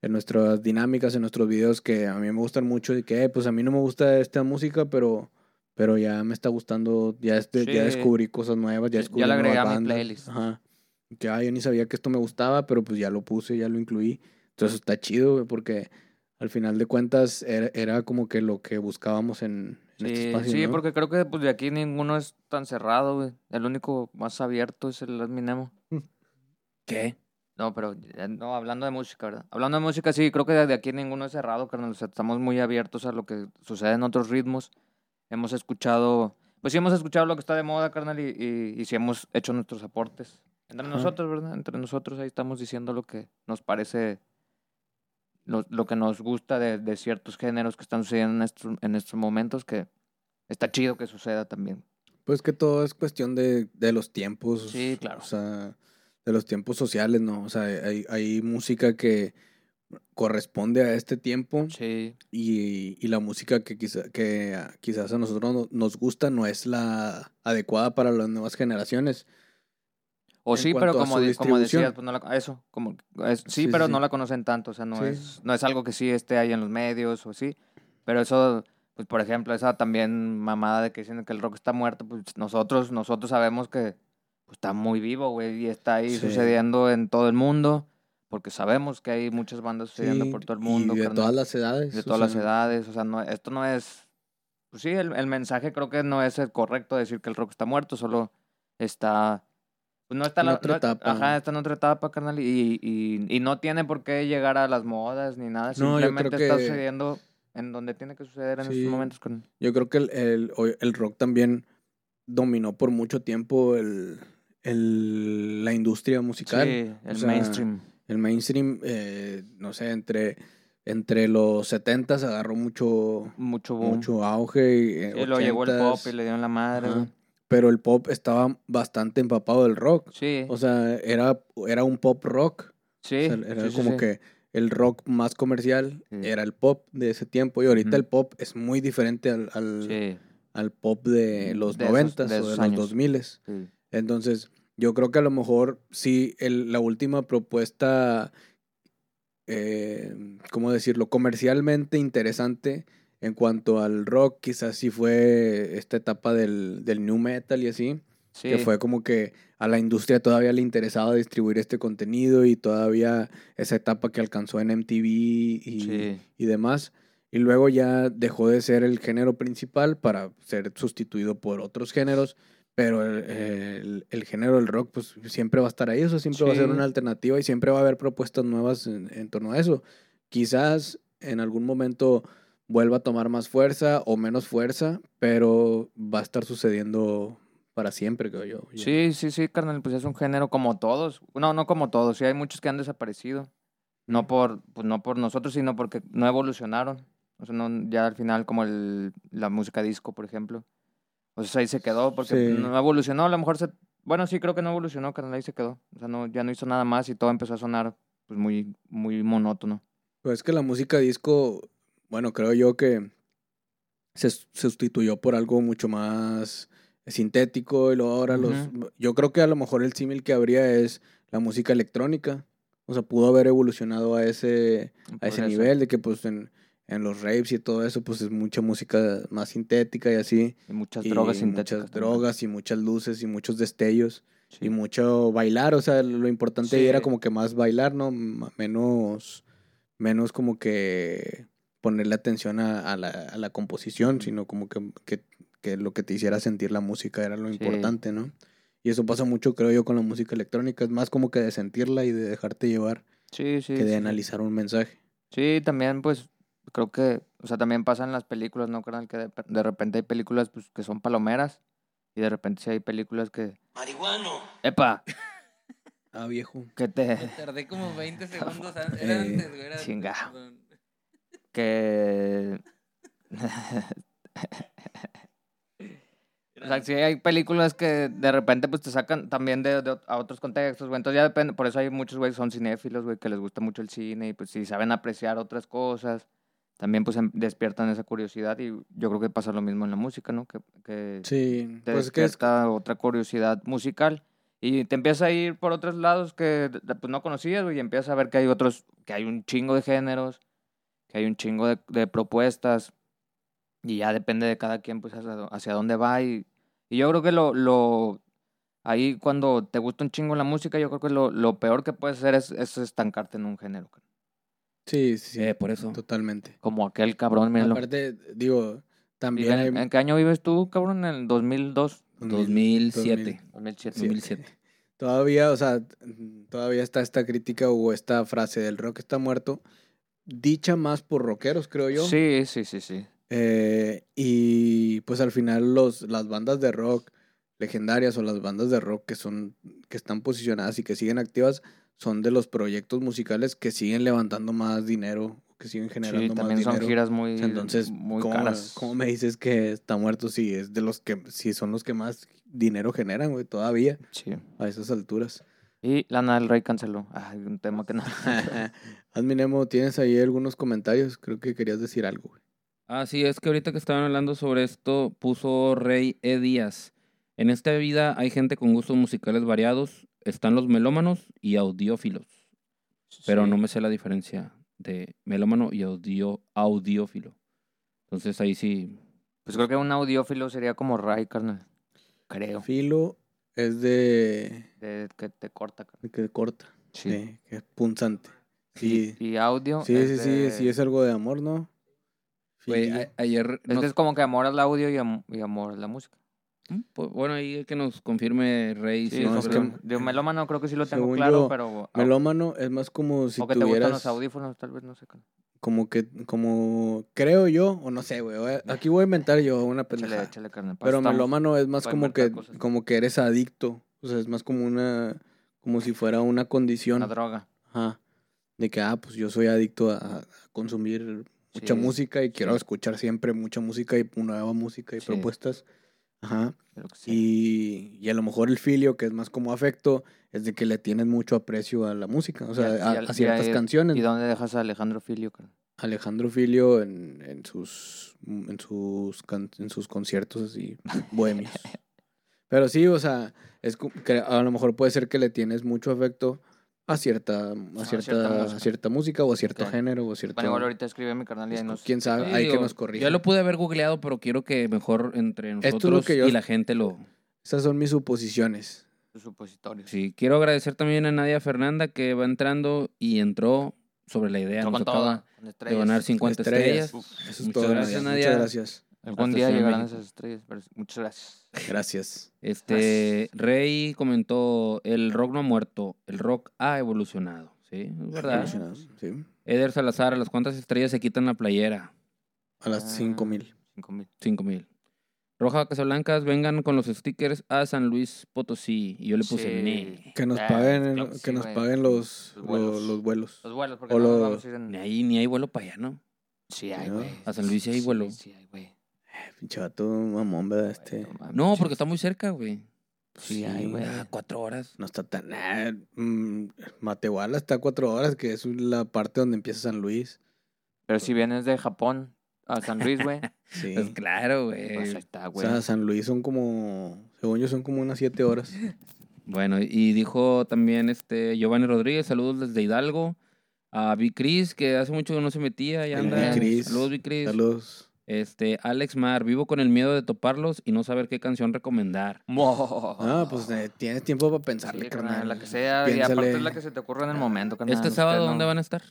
en nuestras dinámicas, en nuestros videos que a mí me gustan mucho y que, eh, pues a mí no me gusta esta música, pero Pero ya me está gustando, ya, este, ya Sí. descubrí cosas nuevas, ya Ya- descubrí ya agregué nuevas a mi bandas. playlist. Ajá. Ah, yo ni sabía que esto me gustaba, pero pues ya lo puse, ya lo incluí. Entonces está chido, porque al final de cuentas era, era como que lo que buscábamos en, en este Sí, espacio. sí, ¿no? porque creo que pues, de aquí ninguno es tan cerrado, güey. El único más abierto es el Adminemo. ¿Qué? No, pero ya no, hablando de música, ¿verdad? Hablando de música, sí, creo que de aquí ninguno es cerrado, carnal. O sea, estamos muy abiertos a lo que sucede en otros ritmos. Hemos escuchado, pues sí hemos escuchado lo que está de moda, carnal, y, y, y sí hemos hecho nuestros aportes. Entre Ajá. nosotros, ¿verdad? Entre nosotros ahí estamos diciendo lo que nos parece, lo, lo que nos gusta de, de ciertos géneros que están sucediendo en estos, en estos momentos, que está chido que suceda también. Pues que todo es cuestión de, de los tiempos. Sí, claro. O sea, de los tiempos sociales, ¿no? O sea, hay, hay música que corresponde a este tiempo Sí, y, y la música que, quizá, que ah, quizás a nosotros no- nos gusta no es la adecuada para las nuevas generaciones. O en sí, pero como, como decías, pues no la, eso, como, es- sí, Sí, pero sí, no la conocen tanto, o sea, no, es, no es algo que sí esté ahí en los medios o sí, pero eso, pues por ejemplo, esa también mamada de que dicen que el rock está muerto, pues nosotros, nosotros sabemos que está muy vivo, güey, y está ahí Sí. sucediendo en todo el mundo, porque sabemos que hay muchas bandas sucediendo Sí, por todo el mundo, y de carnal, todas las edades. de todas las sea, edades, o sea, no, esto no es, pues sí, el, el mensaje creo que no es el correcto decir que el rock está muerto, solo está, pues no está En la, otra no- etapa. Ajá, está en otra etapa, carnal, y, y, y no tiene por qué llegar a las modas ni nada, No, simplemente está que- sucediendo en donde tiene que suceder en Sí. estos momentos, carnal. Yo creo que el, el, el rock también dominó por mucho tiempo el, el, la industria musical. Sí, el o sea, mainstream. El mainstream, eh, no sé, entre, entre los 70s agarró mucho, mucho, boom. mucho auge. Y, sí, lo llegó el pop y le dieron la madre. Pero el pop estaba bastante empapado del rock. Sí. O sea, era, era un pop rock. Sí. O sea, era sí, como que el rock más comercial era el pop de ese tiempo. Y ahorita el pop es muy diferente al, al, al pop de los de 90s esos, de o de años. los 2000s. Entonces, yo creo que a lo mejor sí, el, la última propuesta, eh, ¿cómo decirlo? Comercialmente interesante en cuanto al rock, quizás sí fue esta etapa del, del new metal y así, Sí. que fue como que a la industria todavía le interesaba distribuir este contenido y todavía esa etapa que alcanzó en MTV y, Sí. y demás. Y luego ya dejó de ser el género principal para ser sustituido por otros géneros. Pero el, el- el género del rock, pues siempre va a estar ahí. Eso siempre va a ser una alternativa y siempre va a haber propuestas nuevas en, en torno a eso. Quizás en algún momento vuelva a tomar más fuerza o menos fuerza, pero va a estar sucediendo para siempre, creo yo. Yo- Sí, sí, sí, carnal, pues es un género como todos. No, no como todos, sí hay muchos que han desaparecido. No por, pues no por nosotros, sino porque no evolucionaron. O sea, no, ya al final como el, la música disco, por ejemplo. O sea, ahí se quedó porque Sí. no evolucionó, a lo mejor se... Bueno, sí, creo que no evolucionó, carnal, ahí se quedó. O sea, no, ya no hizo nada más y todo empezó a sonar pues muy, muy monótono. Pues es que la música disco, bueno, creo yo que se sustituyó por algo mucho más sintético y luego ahora los... Yo creo que a lo mejor el símil que habría es la música electrónica. O sea, pudo haber evolucionado a ese, a ese nivel de que pues en, en los raves y todo eso pues es mucha música más sintética y así. Y muchas y drogas sintéticas. Muchas también. drogas y muchas luces y muchos destellos Sí. y mucho bailar, o sea, lo importante era como que más bailar, ¿no? Menos, menos como que ponerle atención a, a la, a la composición, sino como que, que, que lo que te hiciera sentir la música era lo Sí. importante, ¿no? Y eso pasa mucho, creo yo, con la música electrónica, es más como que de sentirla y de dejarte llevar Sí, sí. que de analizar un mensaje. Sí, también pues creo que, o sea, también pasa en las películas, ¿no, carnal? Que de, de repente hay películas pues que son palomeras y de repente sí hay películas que... Marihuano. ¡Epa! Ah, viejo. Que te... Tardé como 20 segundos. an- Eh, antes, güey. Era antes, chingado. perdón. que... O sea, sí hay películas que de repente pues te sacan también de, a otros contextos, güey. Entonces ya depende, por eso hay muchos güeyes que son cinéfilos, güey, que les gusta mucho el cine y pues si saben apreciar otras cosas, también pues em- despiertan esa curiosidad y yo creo que pasa lo mismo en la música, ¿no? Que, que Sí, te pues es que es, despierta otra curiosidad musical y te empiezas a ir por otros lados que pues no conocías, y empiezas a ver que hay otros, que hay un chingo de géneros, que hay un chingo de, de propuestas Y ya depende de cada quien, pues, hacia, hacia dónde va. Y, y yo creo que lo, lo... Ahí cuando te gusta un chingo la música, yo creo que lo, lo peor que puedes hacer es, es estancarte en un género. carnal. Sí, sí, sí. Eh, por eso. Totalmente. Como aquel cabrón, míralo. Aparte, digo, también en, hay... ¿En qué año vives tú, cabrón? En el 2002, 2007. 2007. 2007. Todavía, o sea, todavía está esta crítica o esta frase del rock está muerto, dicha más por rockeros, creo yo. Sí, sí, sí, sí. Eh, y pues al final los, las bandas de rock legendarias o las bandas de rock que son, que están posicionadas y que siguen activas, son de los proyectos musicales que siguen levantando más dinero, que siguen generando Sí, más también son giras muy, Entonces, muy ¿cómo, caras. cómo me dices que está muerto si es de los que, si son los que más dinero generan, güey, todavía, Sí. a esas alturas? Y Lana del Rey canceló. Ay, un tema que no. Adminemo, ¿tienes ahí algunos comentarios? Creo que querías decir algo, güey. Ah, sí, es que ahorita que estaban hablando sobre esto, puso Rey E. Díaz. En esta vida hay gente con gustos musicales variados. Están los melómanos y audiófilos. Pero no me sé la diferencia de melómano y audio, audiófilo. Entonces ahí sí. Pues creo que un audiófilo sería como Ray, carnal. Creo. Filo es de, De que te corta, carnal. de que corta, Sí. sí, que es punzante. Sí, Y audio. sí, sí, es sí, de- sí, es algo de amor, ¿no? Güey, ayer. Es nos- que es como que amor al audio y, am- y amor a la música. Pues, bueno, ahí que nos confirme Rey. Sí, si no, que- de un melómano creo que sí lo tengo Según claro, yo, pero... Melómano es más como si o que te gustan los audífonos, tal vez, no sé. como que como creo yo o no sé, güey. Aquí voy a inventar yo una Échale, pendejada. échale, Pero estamos. melómano es más como que cosas. como que eres adicto, o sea, es más como una como si fuera una condición. Una droga. Ajá. De que, ah, pues yo soy adicto a, a consumir mucha Sí, música y quiero sí. escuchar siempre mucha música y nueva música y Sí. propuestas. Ajá. creo que sí. Y, y a lo mejor el filio, que es más como afecto, es de que le tienes mucho aprecio a la música, o sea, Y a- y ciertas canciones. ¿Y dónde dejas a Alejandro Filio? Alejandro Filio en, en sus en sus en sus conciertos así bohemios. Pero sí, o sea, es que a lo mejor puede ser que le tienes mucho afecto a cierta a A cierta, cierta a música. cierta música o a cierto género o a cierto Bueno, igual ahorita escribe mi carnal y ahí es- nos... quién sabe, Sí, hay que nos corrija. Ya lo pude haber googleado, pero quiero que mejor entre Esto es lo nosotros que yo- y la gente lo. Esas son mis suposiciones. sus supositorios. Sí, quiero agradecer también a Nadia Fernanda que va entrando y entró sobre la idea. Nos con todo, acaba con de ganar 50 Estrellas. estrellas. Uf, Eso es Muchas todo, gracias, Nadia. Nadia. Muchas gracias. Algún Hasta día llegarán esas estrellas, pero muchas gracias. Gracias. Este, Rey comentó, el rock no ha muerto, el rock ha evolucionado. Sí, es verdad. Emocionados, Sí. Eder Salazar, ¿a las cuántas estrellas se quitan la playera? A las Ah, 5000. Cinco mil. Cinco mil. Roja Casablancas, vengan con los stickers a San Luis Potosí. Y yo le puse Sí. Que nos Ah, paguen, claro que sí, nos güey. paguen los, Los vuelos. los, los vuelos. Los vuelos, porque O no vamos a ir en... Ni ahí, ni hay vuelo para allá, ¿no? Sí hay, ¿no? güey. A San Luis sí hay vuelo. Sí hay, güey. Pinche vato mamón, ¿verdad? Este, No porque está muy cerca, güey. Sí hay, güey. Ah, cuatro horas. No está tan. Nah, mm, Matehuala está a cuatro horas, que es la parte donde empieza San Luis. Pero si vienes de Japón a San Luis, güey, Sí. Pues claro, güey. pues ahí está, o güey. sea, San Luis son como. Según yo, son como unas siete horas. Bueno, y dijo también este Giovanni Rodríguez, saludos desde Hidalgo. A Vi Cris, que hace mucho que no se metía, ya anda. Saludos, Vi Cris. Saludos. Este, Alex Mar, vivo con el miedo de toparlos y no saber qué canción recomendar. Ah, pues eh, tienes tiempo para pensarle, Sí, carnal, la que sea, y aparte es la que se te ocurra en el momento, carnal. Este Usted sábado, no- ¿dónde van a estar?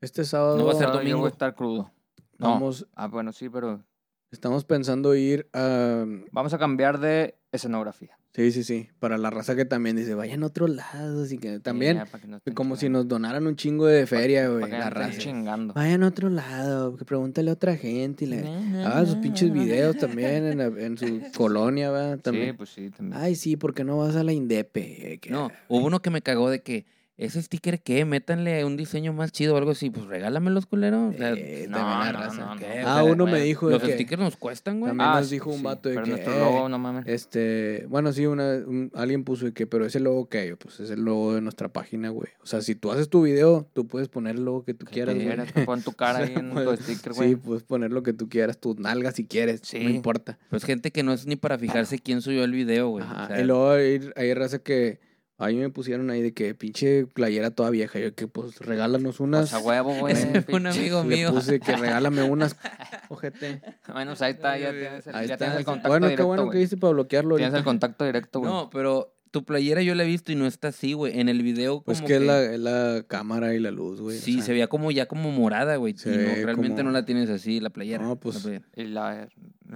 Este sábado No va a ser Yo domingo. voy a estar crudo. No. vamos, Ah, bueno, sí, pero estamos pensando ir a. vamos a cambiar de escenografía. Sí, sí, sí. Para la raza que también dice, vayan a otro lado. Así que Sí, también, que no como si nos donaran un chingo de feria, güey. La raza. chingando. Vayan a otro lado, que pregúntale a otra gente. Y le... Hagan sus pinches videos también en, la- en su colonia. Sí, También. pues sí, también. Ay, sí, porque no vas a la Indepe? Que- No, hubo uno que me cagó de que, ¿ese sticker qué? Métanle un diseño más chido o algo así. Pues regálamelos, culero. O sea, Eh, no, no, raza. no, no. ¿qué? Ah, O sea, uno me dijo los que... stickers nos cuestan, güey. También Ah, nos dijo un sí, vato de pero que, nuestro eh, logo, no mames. Este, bueno, sí, una, un- alguien puso de que, pero ese logo que yo, pues es el logo de nuestra página, güey. O sea, si tú haces tu video, tú puedes poner el logo que tú Que quieras, güey. Pon tu cara ahí en tu Puedes- sticker, güey. Sí, puedes poner lo que tú quieras, tus nalgas si quieres, no importa. Pues gente que no es ni para fijarse quién subió el video, güey. Ajá, O sea, y luego hay, hay raza que, ahí me pusieron ahí de que pinche playera toda vieja, yo que pues regálanos unas. Pues a huevo, güey. Ese fue un amigo Le mío. puse que regálame unas, ojete. Bueno, pues ahí está, ya tienes el, Ahí ya está. tienes el contacto Bueno, qué directo, bueno que güey. hice para bloquearlo Tienes el contacto directo, güey. No, pero tu playera yo la he visto y no está así, güey. En el video como Pues que, es la, es la cámara y la luz, güey. o Sí, sea, se veía como ya como morada, güey. Y no, realmente como- no la tienes así, la playera. No, pues, la playera. Y la...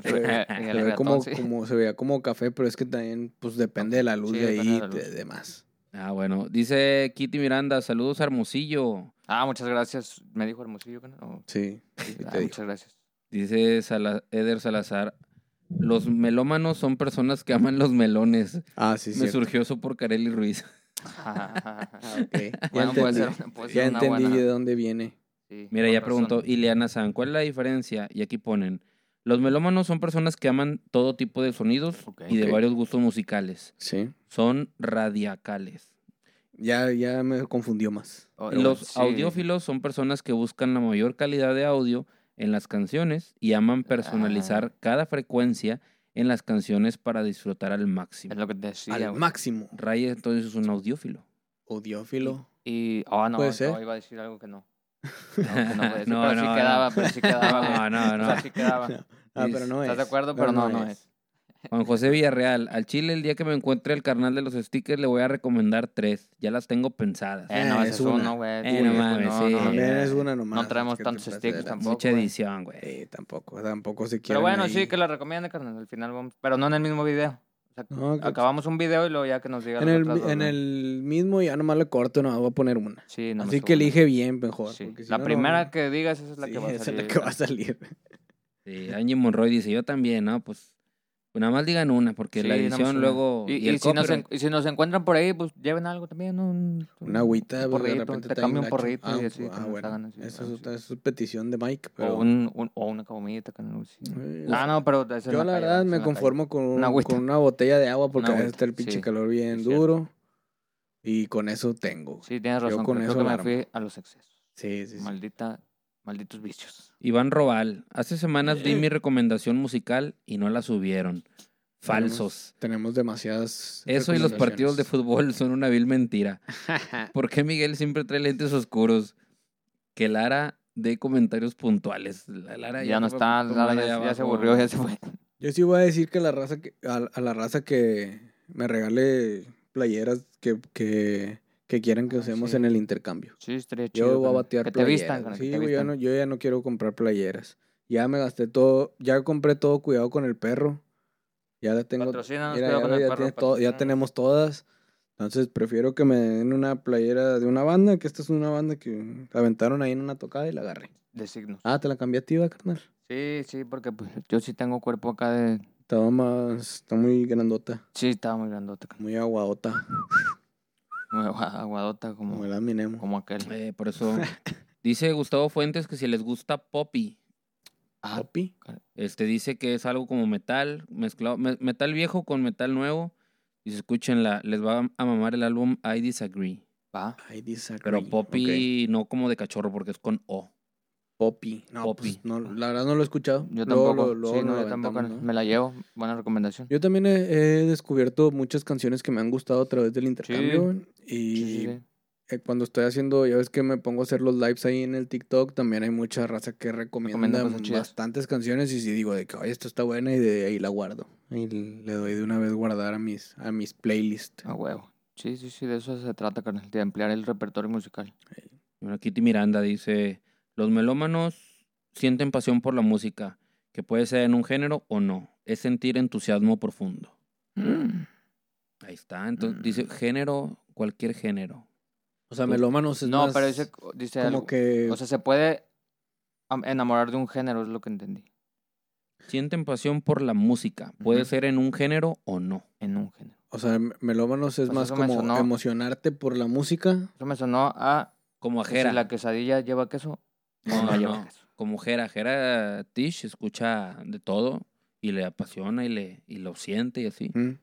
Se ve, se como, sí. como, se veía como café, pero es que también, pues depende de la luz Sí, de ahí y de, de más. Ah, bueno. Dice Kitty Miranda, saludos a Hermosillo. Ah, muchas gracias. Me dijo Hermosillo, ¿no? Sí. sí. Sí te Ah, digo. muchas gracias. Dice Sala- Eder Salazar, los melómanos son personas que aman los melones. Ah, sí, sí. Me surgió eso por Carely Ruiz. Ya bueno, puede entendí, ser, puede ya ser entendí buena. de dónde viene. Sí, Mira, ya preguntó Ileana San, ¿cuál es la diferencia? Y aquí ponen, los melómanos son personas que aman todo tipo de sonidos y de varios gustos musicales. Sí. Son radiacales. Ya, ya me confundió más. Oh, Los sí. audiófilos son personas que buscan la mayor calidad de audio en las canciones y aman personalizar Ah. cada frecuencia en las canciones para disfrutar al máximo. Es lo que te decía, Al güey. máximo. Ray entonces es un audiófilo. Audiófilo. Y, oh, no, Puede no, ser. iba a decir algo que no. No, que no decir, No, pero no, sí no. quedaba, pero sí quedaba. No, no, no. O sea, sí quedaba. Ah, pero no es. ¿Estás de acuerdo? Pero, no, no es. Juan José Villarreal, al chile el día que me encuentre el carnal de los stickers le voy a recomendar tres. Ya las tengo pensadas. Eh, no, Eh, es es una. uno, güey. Eh, Sí, no pues, mames, sí. También ya. es una nomás. No traemos es tantos stickers tampoco. Mucha edición, güey. Eh, tampoco, tampoco se quiere. Pero bueno, sí, que la recomiende, carnal. Al final vamos. Pero no en el mismo video. No, acabamos un video y luego ya que nos diga En el, otras dos, en ¿no? el mismo ya nomás le corto, no, voy a poner una. Sí, no me Así que elige bien mejor. Sí. porque si La no, no- primera que digas, esa es la Sí, que va a esa salir. es la que va a salir. Sí, Angie Monroy dice, yo también, ¿no? Pues nada más digan una, porque Sí, la edición luego... Y, y y si nos, y si nos encuentran por ahí, pues lleven algo también, ¿no? Un, Una agüita, un pues, de porrito, repente te cambio un porrito Ah, y así. ah, que bueno. hagan así, eso es petición de Mike. Pero... O, un, un- o una comidita, carnal, sí. Eh, Ah, no, pero... Yo la calle, verdad me conformo con, un- Una con una botella de agua porque a veces está el pinche sí, calor bien duro. Y con eso tengo. Sí, tienes Yo razón. con creo eso que me fui a los excesos. Sí, sí, sí. Maldita... Malditos vicios. Iván Robal, hace semanas di Eh. mi recomendación musical y no la subieron. Falsos. Tenemos demasiadas. Eso y los partidos de fútbol son una vil mentira. ¿Por qué Miguel siempre trae lentes oscuros? Que Lara dé comentarios puntuales. La Lara Ya no está, Lara ya, ya se aburrió, ya se fue. Yo sí voy a decir que la raza que, a, a la raza que me regale playeras que, que, que quieran que usemos sí. en el intercambio. Sí, estaría chido. Yo voy a batear Que te playeras. vistan, carnal, que sí, te güey, yo, vistan. no, yo ya no quiero comprar playeras. Ya me gasté todo, ya compré todo cuidado con el perro. Ya la tengo. Mira, ya, con el ya perro, todo- ya tenemos todas. Entonces prefiero que me den una playera de una banda, que esta es una banda que aventaron ahí en una tocada y la agarré. De signos. Ah, te la cambié a ti, carnal. Sí, sí, porque pues, yo sí tengo cuerpo acá de... Estaba más, está muy grandota, Sí, estaba muy grandote. carnal. muy aguadota, aguadota como, como el Aminemo. como aquel. Eh, por eso dice Gustavo Fuentes que si les gusta Poppy, Ah, Poppy. este dice que es algo como metal, mezclado, me- metal viejo con metal nuevo. Y la, les va a mamar el álbum I Disagree. va. I disagree. Pero. Poppy no como de cachorro porque es con O. Poppy. No, Poppy. pues, no, la verdad no lo he escuchado. Yo Luego tampoco. lo- luego sí, no, yo tampoco. Me la llevo. Buena recomendación. Yo también he, he descubierto muchas canciones que me han gustado a través del intercambio. güey, Y Sí, sí, sí. eh, cuando estoy haciendo, ya ves que me pongo a hacer los lives ahí en el TikTok, también hay mucha raza que recomienda bastantes canciones y si digo de que, oye, esto está buena y de ahí la guardo. Y le doy de una vez guardar a mis, a mis playlists. A huevo. Sí, sí, sí, de eso se trata, carnal. De ampliar el repertorio musical. Bueno, Kitty Miranda dice, los melómanos sienten pasión por la música, que puede ser en un género o no. Es sentir entusiasmo profundo. Ahí está. Entonces Mm. dice género, cualquier género. O sea, melómanos es No, más pero dice, dice como algo. que... O sea, se puede am- enamorar de un género, es lo que entendí. Sienten pasión por la música. Puede ser en un género o no. En un género. O sea, melómanos es más como sonó. emocionarte por la música. Eso me sonó a... Como que si Jera. la quesadilla lleva queso. No, no. Como Jera. Jera Tish escucha de todo y le apasiona y, le, y lo siente y así. Mm.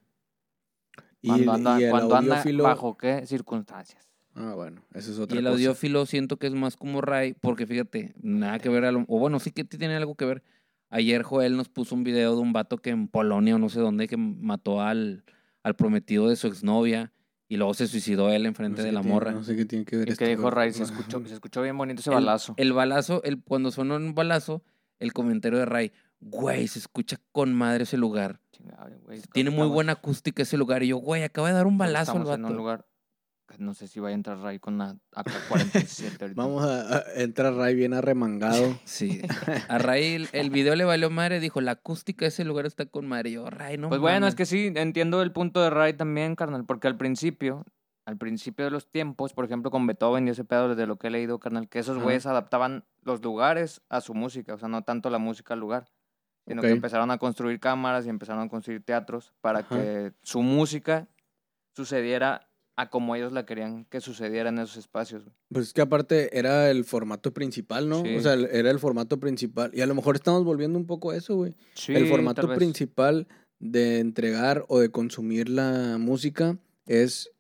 Y, Cuando el- anda, y el cuando anda bajo qué circunstancias. Ah, bueno, eso es Y otra el cosa. audiófilo siento que es más como Ray, porque fíjate, nada que ver, a lo- o bueno, sí que tiene algo que ver. Ayer Joel nos puso un video de un vato que en Polonia o no sé dónde, que mató al, al prometido de su exnovia y luego se suicidó él No enfrente sé de la tiene- morra. No sé qué tiene que ver esto que dijo Ray, se escuchó, se escuchó bien bonito ese El- balazo. El balazo, el, cuando sonó un balazo, el comentario de Ray. Güey, se escucha con madre ese lugar. Chingada, güey, Tiene muy buena acústica ese lugar. Y yo, güey, acaba de dar un balazo al estamos en un vato. lugar no sé si vaya a entrar Ray con una AK-47 ahorita. Vamos a, a entrar Ray bien arremangado. Sí. A Ray el, el video le valió madre. Dijo, la acústica de ese lugar está con madre. Yo, Ray, no Pues bueno, mames". es que sí, entiendo el punto de Ray también, carnal, porque al principio, al principio de los tiempos, por ejemplo, con Beethoven y ese pedo de lo que he leído, carnal, que esos güeyes adaptaban los lugares a su música, o sea, no tanto la música al lugar, sino que empezaron a construir cámaras y empezaron a construir teatros para Ajá. que su música sucediera a como ellos la querían que sucediera en esos espacios. güey. Pues es que aparte era el formato principal, ¿no? Sí. O sea, era el formato principal. Y a lo mejor estamos volviendo un poco a eso, güey. Sí, el formato principal de entregar o de consumir la música es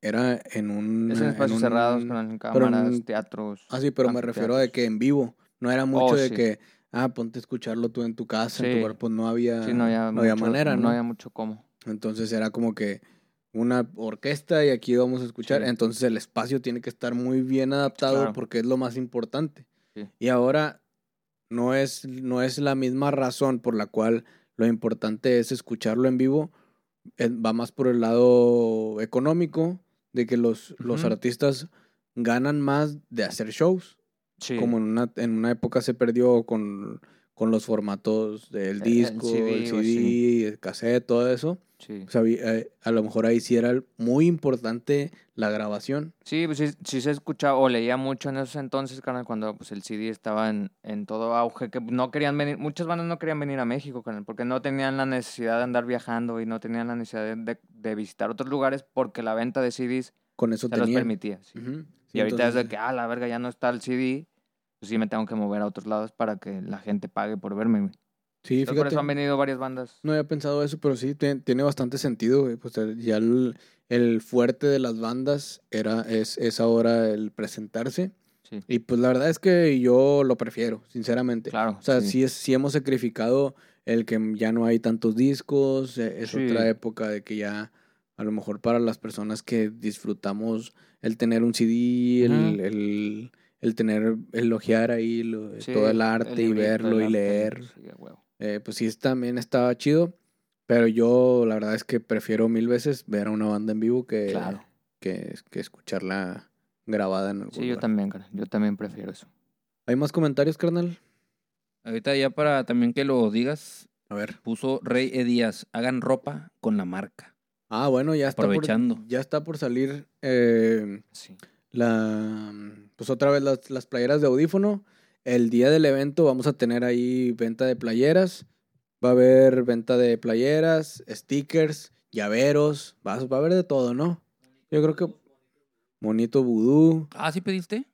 era en un Es en espacios un- cerrados, con en cámaras, un- teatros. Ah, sí, pero me refiero a de que en vivo. No era mucho Oh, de sí. que, ah, ponte a escucharlo tú en tu casa, en tu cuerpo. No había, Sí, no había, no había mucho- manera, ¿no? No había mucho cómo. Entonces era como que una orquesta y aquí vamos a escuchar. Sí. Entonces el espacio tiene que estar muy bien adaptado Claro. porque es lo más importante. Sí. Y ahora no es, no es la misma razón por la cual lo importante es escucharlo en vivo. Eh, Va más por el lado económico, de que los, los artistas ganan más de hacer shows. Sí. Como en una, en una época se perdió con, con los formatos del El- el disco, el CD, CD, o así. el cassette, todo eso. Sí. O sea, eh, a lo mejor ahí sí era muy importante la grabación. Sí, pues sí, sí se escuchaba o leía mucho en esos entonces, carnal, cuando pues el CD estaba en, en todo auge, que no querían venir, muchas bandas no querían venir a México, carnal, porque no tenían la necesidad de andar viajando y no tenían la necesidad de, de- de visitar otros lugares porque la venta de CDs Con eso se los permitía. sí. Y Sí, ahorita es de que, ah, la verga, ya no está el CD, pues sí me tengo que mover a otros lados para que la gente pague por verme. Sí, Entonces, por fíjate. eso han venido varias bandas. No había pensado eso, pero sí, tiene, tiene bastante sentido, güey. Pues eh, ya el, el fuerte de las bandas era, es, es ahora el presentarse. Sí, Y pues la verdad es que yo lo prefiero, sinceramente. claro. O sea, sí. sí, es, sí hemos sacrificado el que ya no hay tantos discos, eh, es Sí. otra época de que ya a lo mejor para las personas que disfrutamos el tener un CD, el, Ujú. el, el tener, el ojear ahí lo- Sí, todo el arte y verlo el y arte, leer, sí, a huevo. Eh, pues sí también estaba chido, pero yo la verdad es que prefiero mil veces ver a una banda en vivo que, Claro. que, que escucharla grabada en algún Sí, yo también, carnal, yo también prefiero eso. ¿Hay más comentarios, carnal? Ahorita ya para también que lo digas, A ver. puso Rey E. Díaz, hagan ropa con la marca. Ah, bueno, ya está, por, Aprovechando. ya está por salir eh, Sí. la, pues otra vez las, las playeras de audífono. El día del evento vamos a tener ahí venta de playeras. Va a haber venta de playeras, stickers, llaveros. Va, va a haber de todo, ¿no? Yo creo que monito vudú. Ah, ¿sí pediste?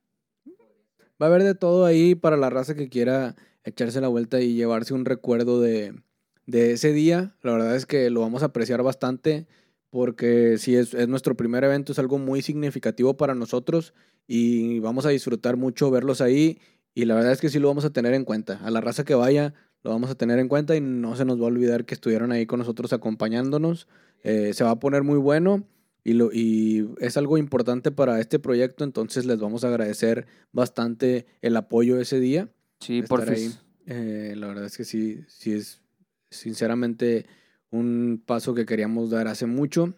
Va a haber de todo ahí para la raza que quiera echarse la vuelta y llevarse un recuerdo de, de ese día. La verdad es que lo vamos a apreciar bastante porque si es, es nuestro primer evento, es algo muy significativo para nosotros y vamos a disfrutar mucho verlos ahí y la verdad es que sí lo vamos a tener en cuenta. A la raza que vaya lo vamos a tener en cuenta y no se nos va a olvidar que estuvieron ahí con nosotros acompañándonos. Eh, se va a poner muy bueno y, lo, y es algo importante para este proyecto, entonces les vamos a agradecer bastante el apoyo ese día. Sí, por fin. Eh, la verdad es que sí, sí es sinceramente un paso que queríamos dar hace mucho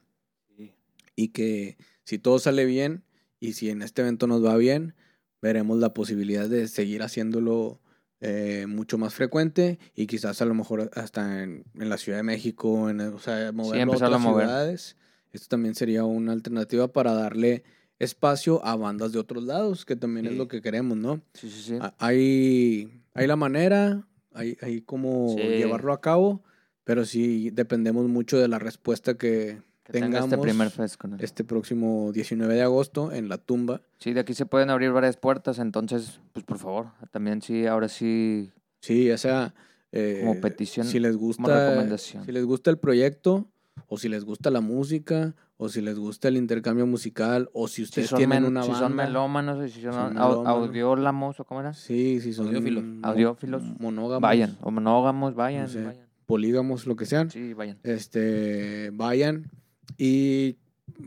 y que si todo sale bien y si en este evento nos va bien, veremos la posibilidad de seguir haciéndolo eh, mucho más frecuente y quizás a lo mejor hasta en, en la Ciudad de México, en, o sea, moverlo a empezarlo a otras mover. ciudades. Esto también sería una alternativa para darle espacio a bandas de otros lados, que también es Sí. lo que queremos, ¿no? Sí, sí, sí. Ah, Hay, hay la manera, hay, hay cómo Sí. llevarlo a cabo, pero sí dependemos mucho de la respuesta que que este tengamos primer fest con él. este próximo 19 de agosto en la tumba. Sí, de aquí se pueden abrir varias puertas, entonces, pues por favor, también sí, ahora sí, Sí, ya sea eh, Como petición, si les gusta, recomendación. si les gusta el proyecto, o si les gusta la música, o si les gusta el intercambio musical, o si si ustedes son, tienen men- una si banda. son melómanos, si son, Son melómanos. audiólamos, o cómo era, Sí, si son Audiófilos. Audiófilos. monógamos, vayan, o monógamos, vayan, sé. vayan. polígamos, lo que sean. Sí, vayan. este, vayan y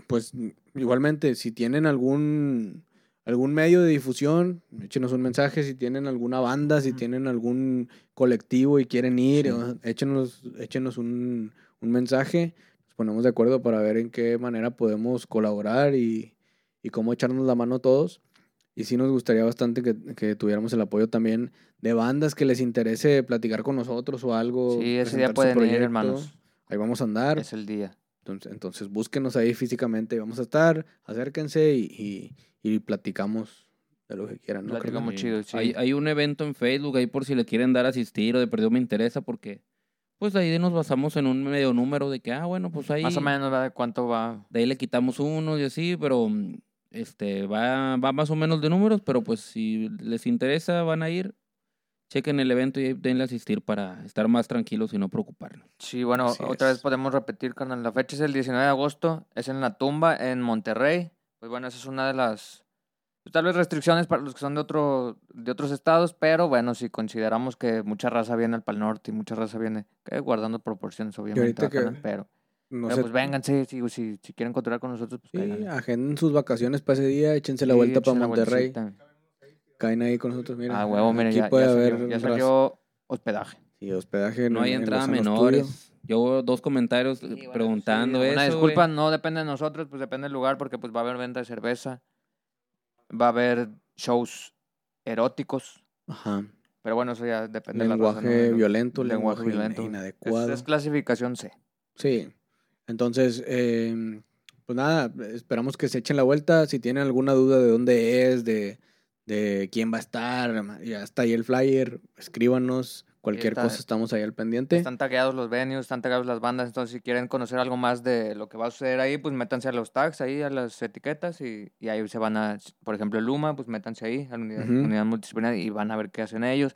pues igualmente si tienen algún algún medio de difusión, échenos un mensaje si tienen alguna banda, si tienen algún colectivo y quieren ir, Sí. o- échenos, échenos un, un mensaje, nos ponemos de acuerdo para ver en qué manera podemos colaborar y, y cómo echarnos la mano todos. Y sí nos gustaría bastante que, que tuviéramos el apoyo también de bandas que les interese platicar con nosotros o algo. Sí, ese día pueden ir, hermanos. Ahí vamos a andar. Es el día. Entonces, entonces búsquenos ahí físicamente. Vamos a estar, acérquense y, y, y platicamos de lo que quieran. ¿no? Platicamos. chido, sí. Hay, hay un evento en Facebook ahí por si le quieren dar a asistir o de perdido me interesa porque pues ahí nos basamos en un medio número de que, ah, bueno, pues ahí, Más o menos, ¿verdad? ¿Cuánto va? de ahí le quitamos uno y así, pero mm, este va, va más o menos de números, pero pues si les interesa van a ir, chequen el evento y denle a asistir para estar más tranquilos y no preocuparnos. Sí, bueno, Así otra vez es. podemos repetir, carnal. La fecha es el 19 de agosto, es en la tumba en Monterrey. Pues bueno, esa es una de las pues, tal vez restricciones para los que son de otro de otros estados, pero bueno, si consideramos que mucha raza viene al Pal Norte y mucha raza viene eh, guardando proporciones, obviamente, ahorita ¿verdad, que- pero, No pero sé, pues vénganse, si, si, si quieren controlar con nosotros, pues sí, agenden sus vacaciones para ese día, échense la Sí, vuelta para échense la Monterrey. vueltecita. Caen ahí con nosotros, miren. Ah, huevo, miren, aquí ya, puede ya haber salió, ya salió hospedaje. Sí, hospedaje. No en- hay en entrada Lozano menores. Studio. Yo dos comentarios Sí, bueno, preguntando sí, eso. Una disculpa, no depende de nosotros, pues depende del lugar, porque pues va a haber venta de cerveza, va a haber shows eróticos, Ajá. pero bueno, eso ya depende de la raza, Lenguaje violento, Lenguaje lenguaje, violento. Es, inadecuado. es clasificación C. Sí. Entonces, eh, pues nada, esperamos que se echen la vuelta. Si tienen alguna duda de dónde es, de, de quién va a estar, ya está ahí el flyer, escríbanos. Cualquier está. cosa estamos ahí al pendiente. Están tagueados los venues, están tagueados las bandas, entonces si quieren conocer algo más de lo que va a suceder ahí, pues métanse a los tags ahí, a las etiquetas y, y ahí se van a, por ejemplo, el Luma, pues métanse ahí, a la unidad, multidisciplinaria y van a ver qué hacen ellos.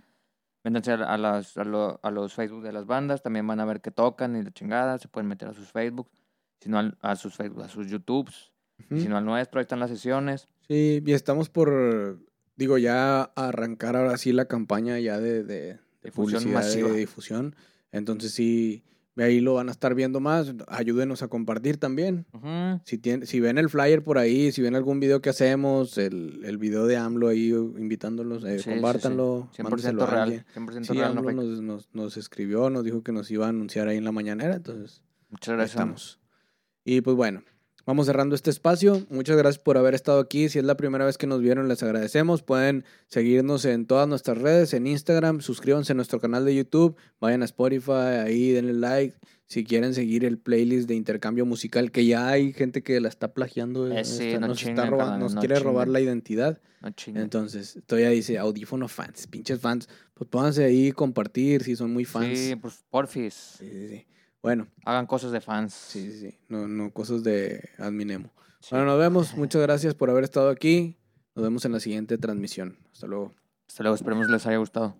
Métanse a, a las, a, lo- a los Facebook de las bandas, también van a ver qué tocan y la chingada, se pueden meter a sus Facebook, si no al- a sus Facebook, a sus YouTubes, si no al nuestro, ahí están las sesiones. Sí, y estamos por, digo, ya arrancar ahora sí la campaña ya de, de, de publicidad, masiva. de difusión. Entonces sí, ahí lo van a estar viendo más. Ayúdenos a compartir también. Si, tiene, si ven el flyer por ahí, si ven algún video que hacemos, el, el video de AMLO ahí invitándolos, eh, Sí, sí, sí. compártanlo. 100% mándenselo a real, alguien. 100% Sí, real, no AMLO nos, nos, nos escribió, nos dijo que nos iba a anunciar ahí en la mañanera, entonces Muchas gracias. estamos. Y pues bueno, vamos cerrando este espacio. Muchas gracias por haber estado aquí. Si es la primera vez que nos vieron, les agradecemos. Pueden seguirnos en todas nuestras redes, en Instagram, suscríbanse a nuestro canal de YouTube, vayan a Spotify, ahí denle like. Si quieren seguir el playlist de intercambio musical, que ya hay gente que la está plagiando, Eh, sí, está- no nos, está chinguen, roba- carnal, nos no quiere robar la identidad. No. Entonces, todavía dice audífono fans, pinches fans. Pues pónganse ahí, compartir si son muy fans. Sí, pues porfis. Sí, sí, sí. Bueno, Hagan cosas de fans. sí, sí, sí. No, no cosas de adminemo. Sí. Bueno, nos vemos. Muchas gracias por haber estado aquí. Nos vemos en la siguiente transmisión. Hasta luego. Hasta luego, esperemos les haya gustado.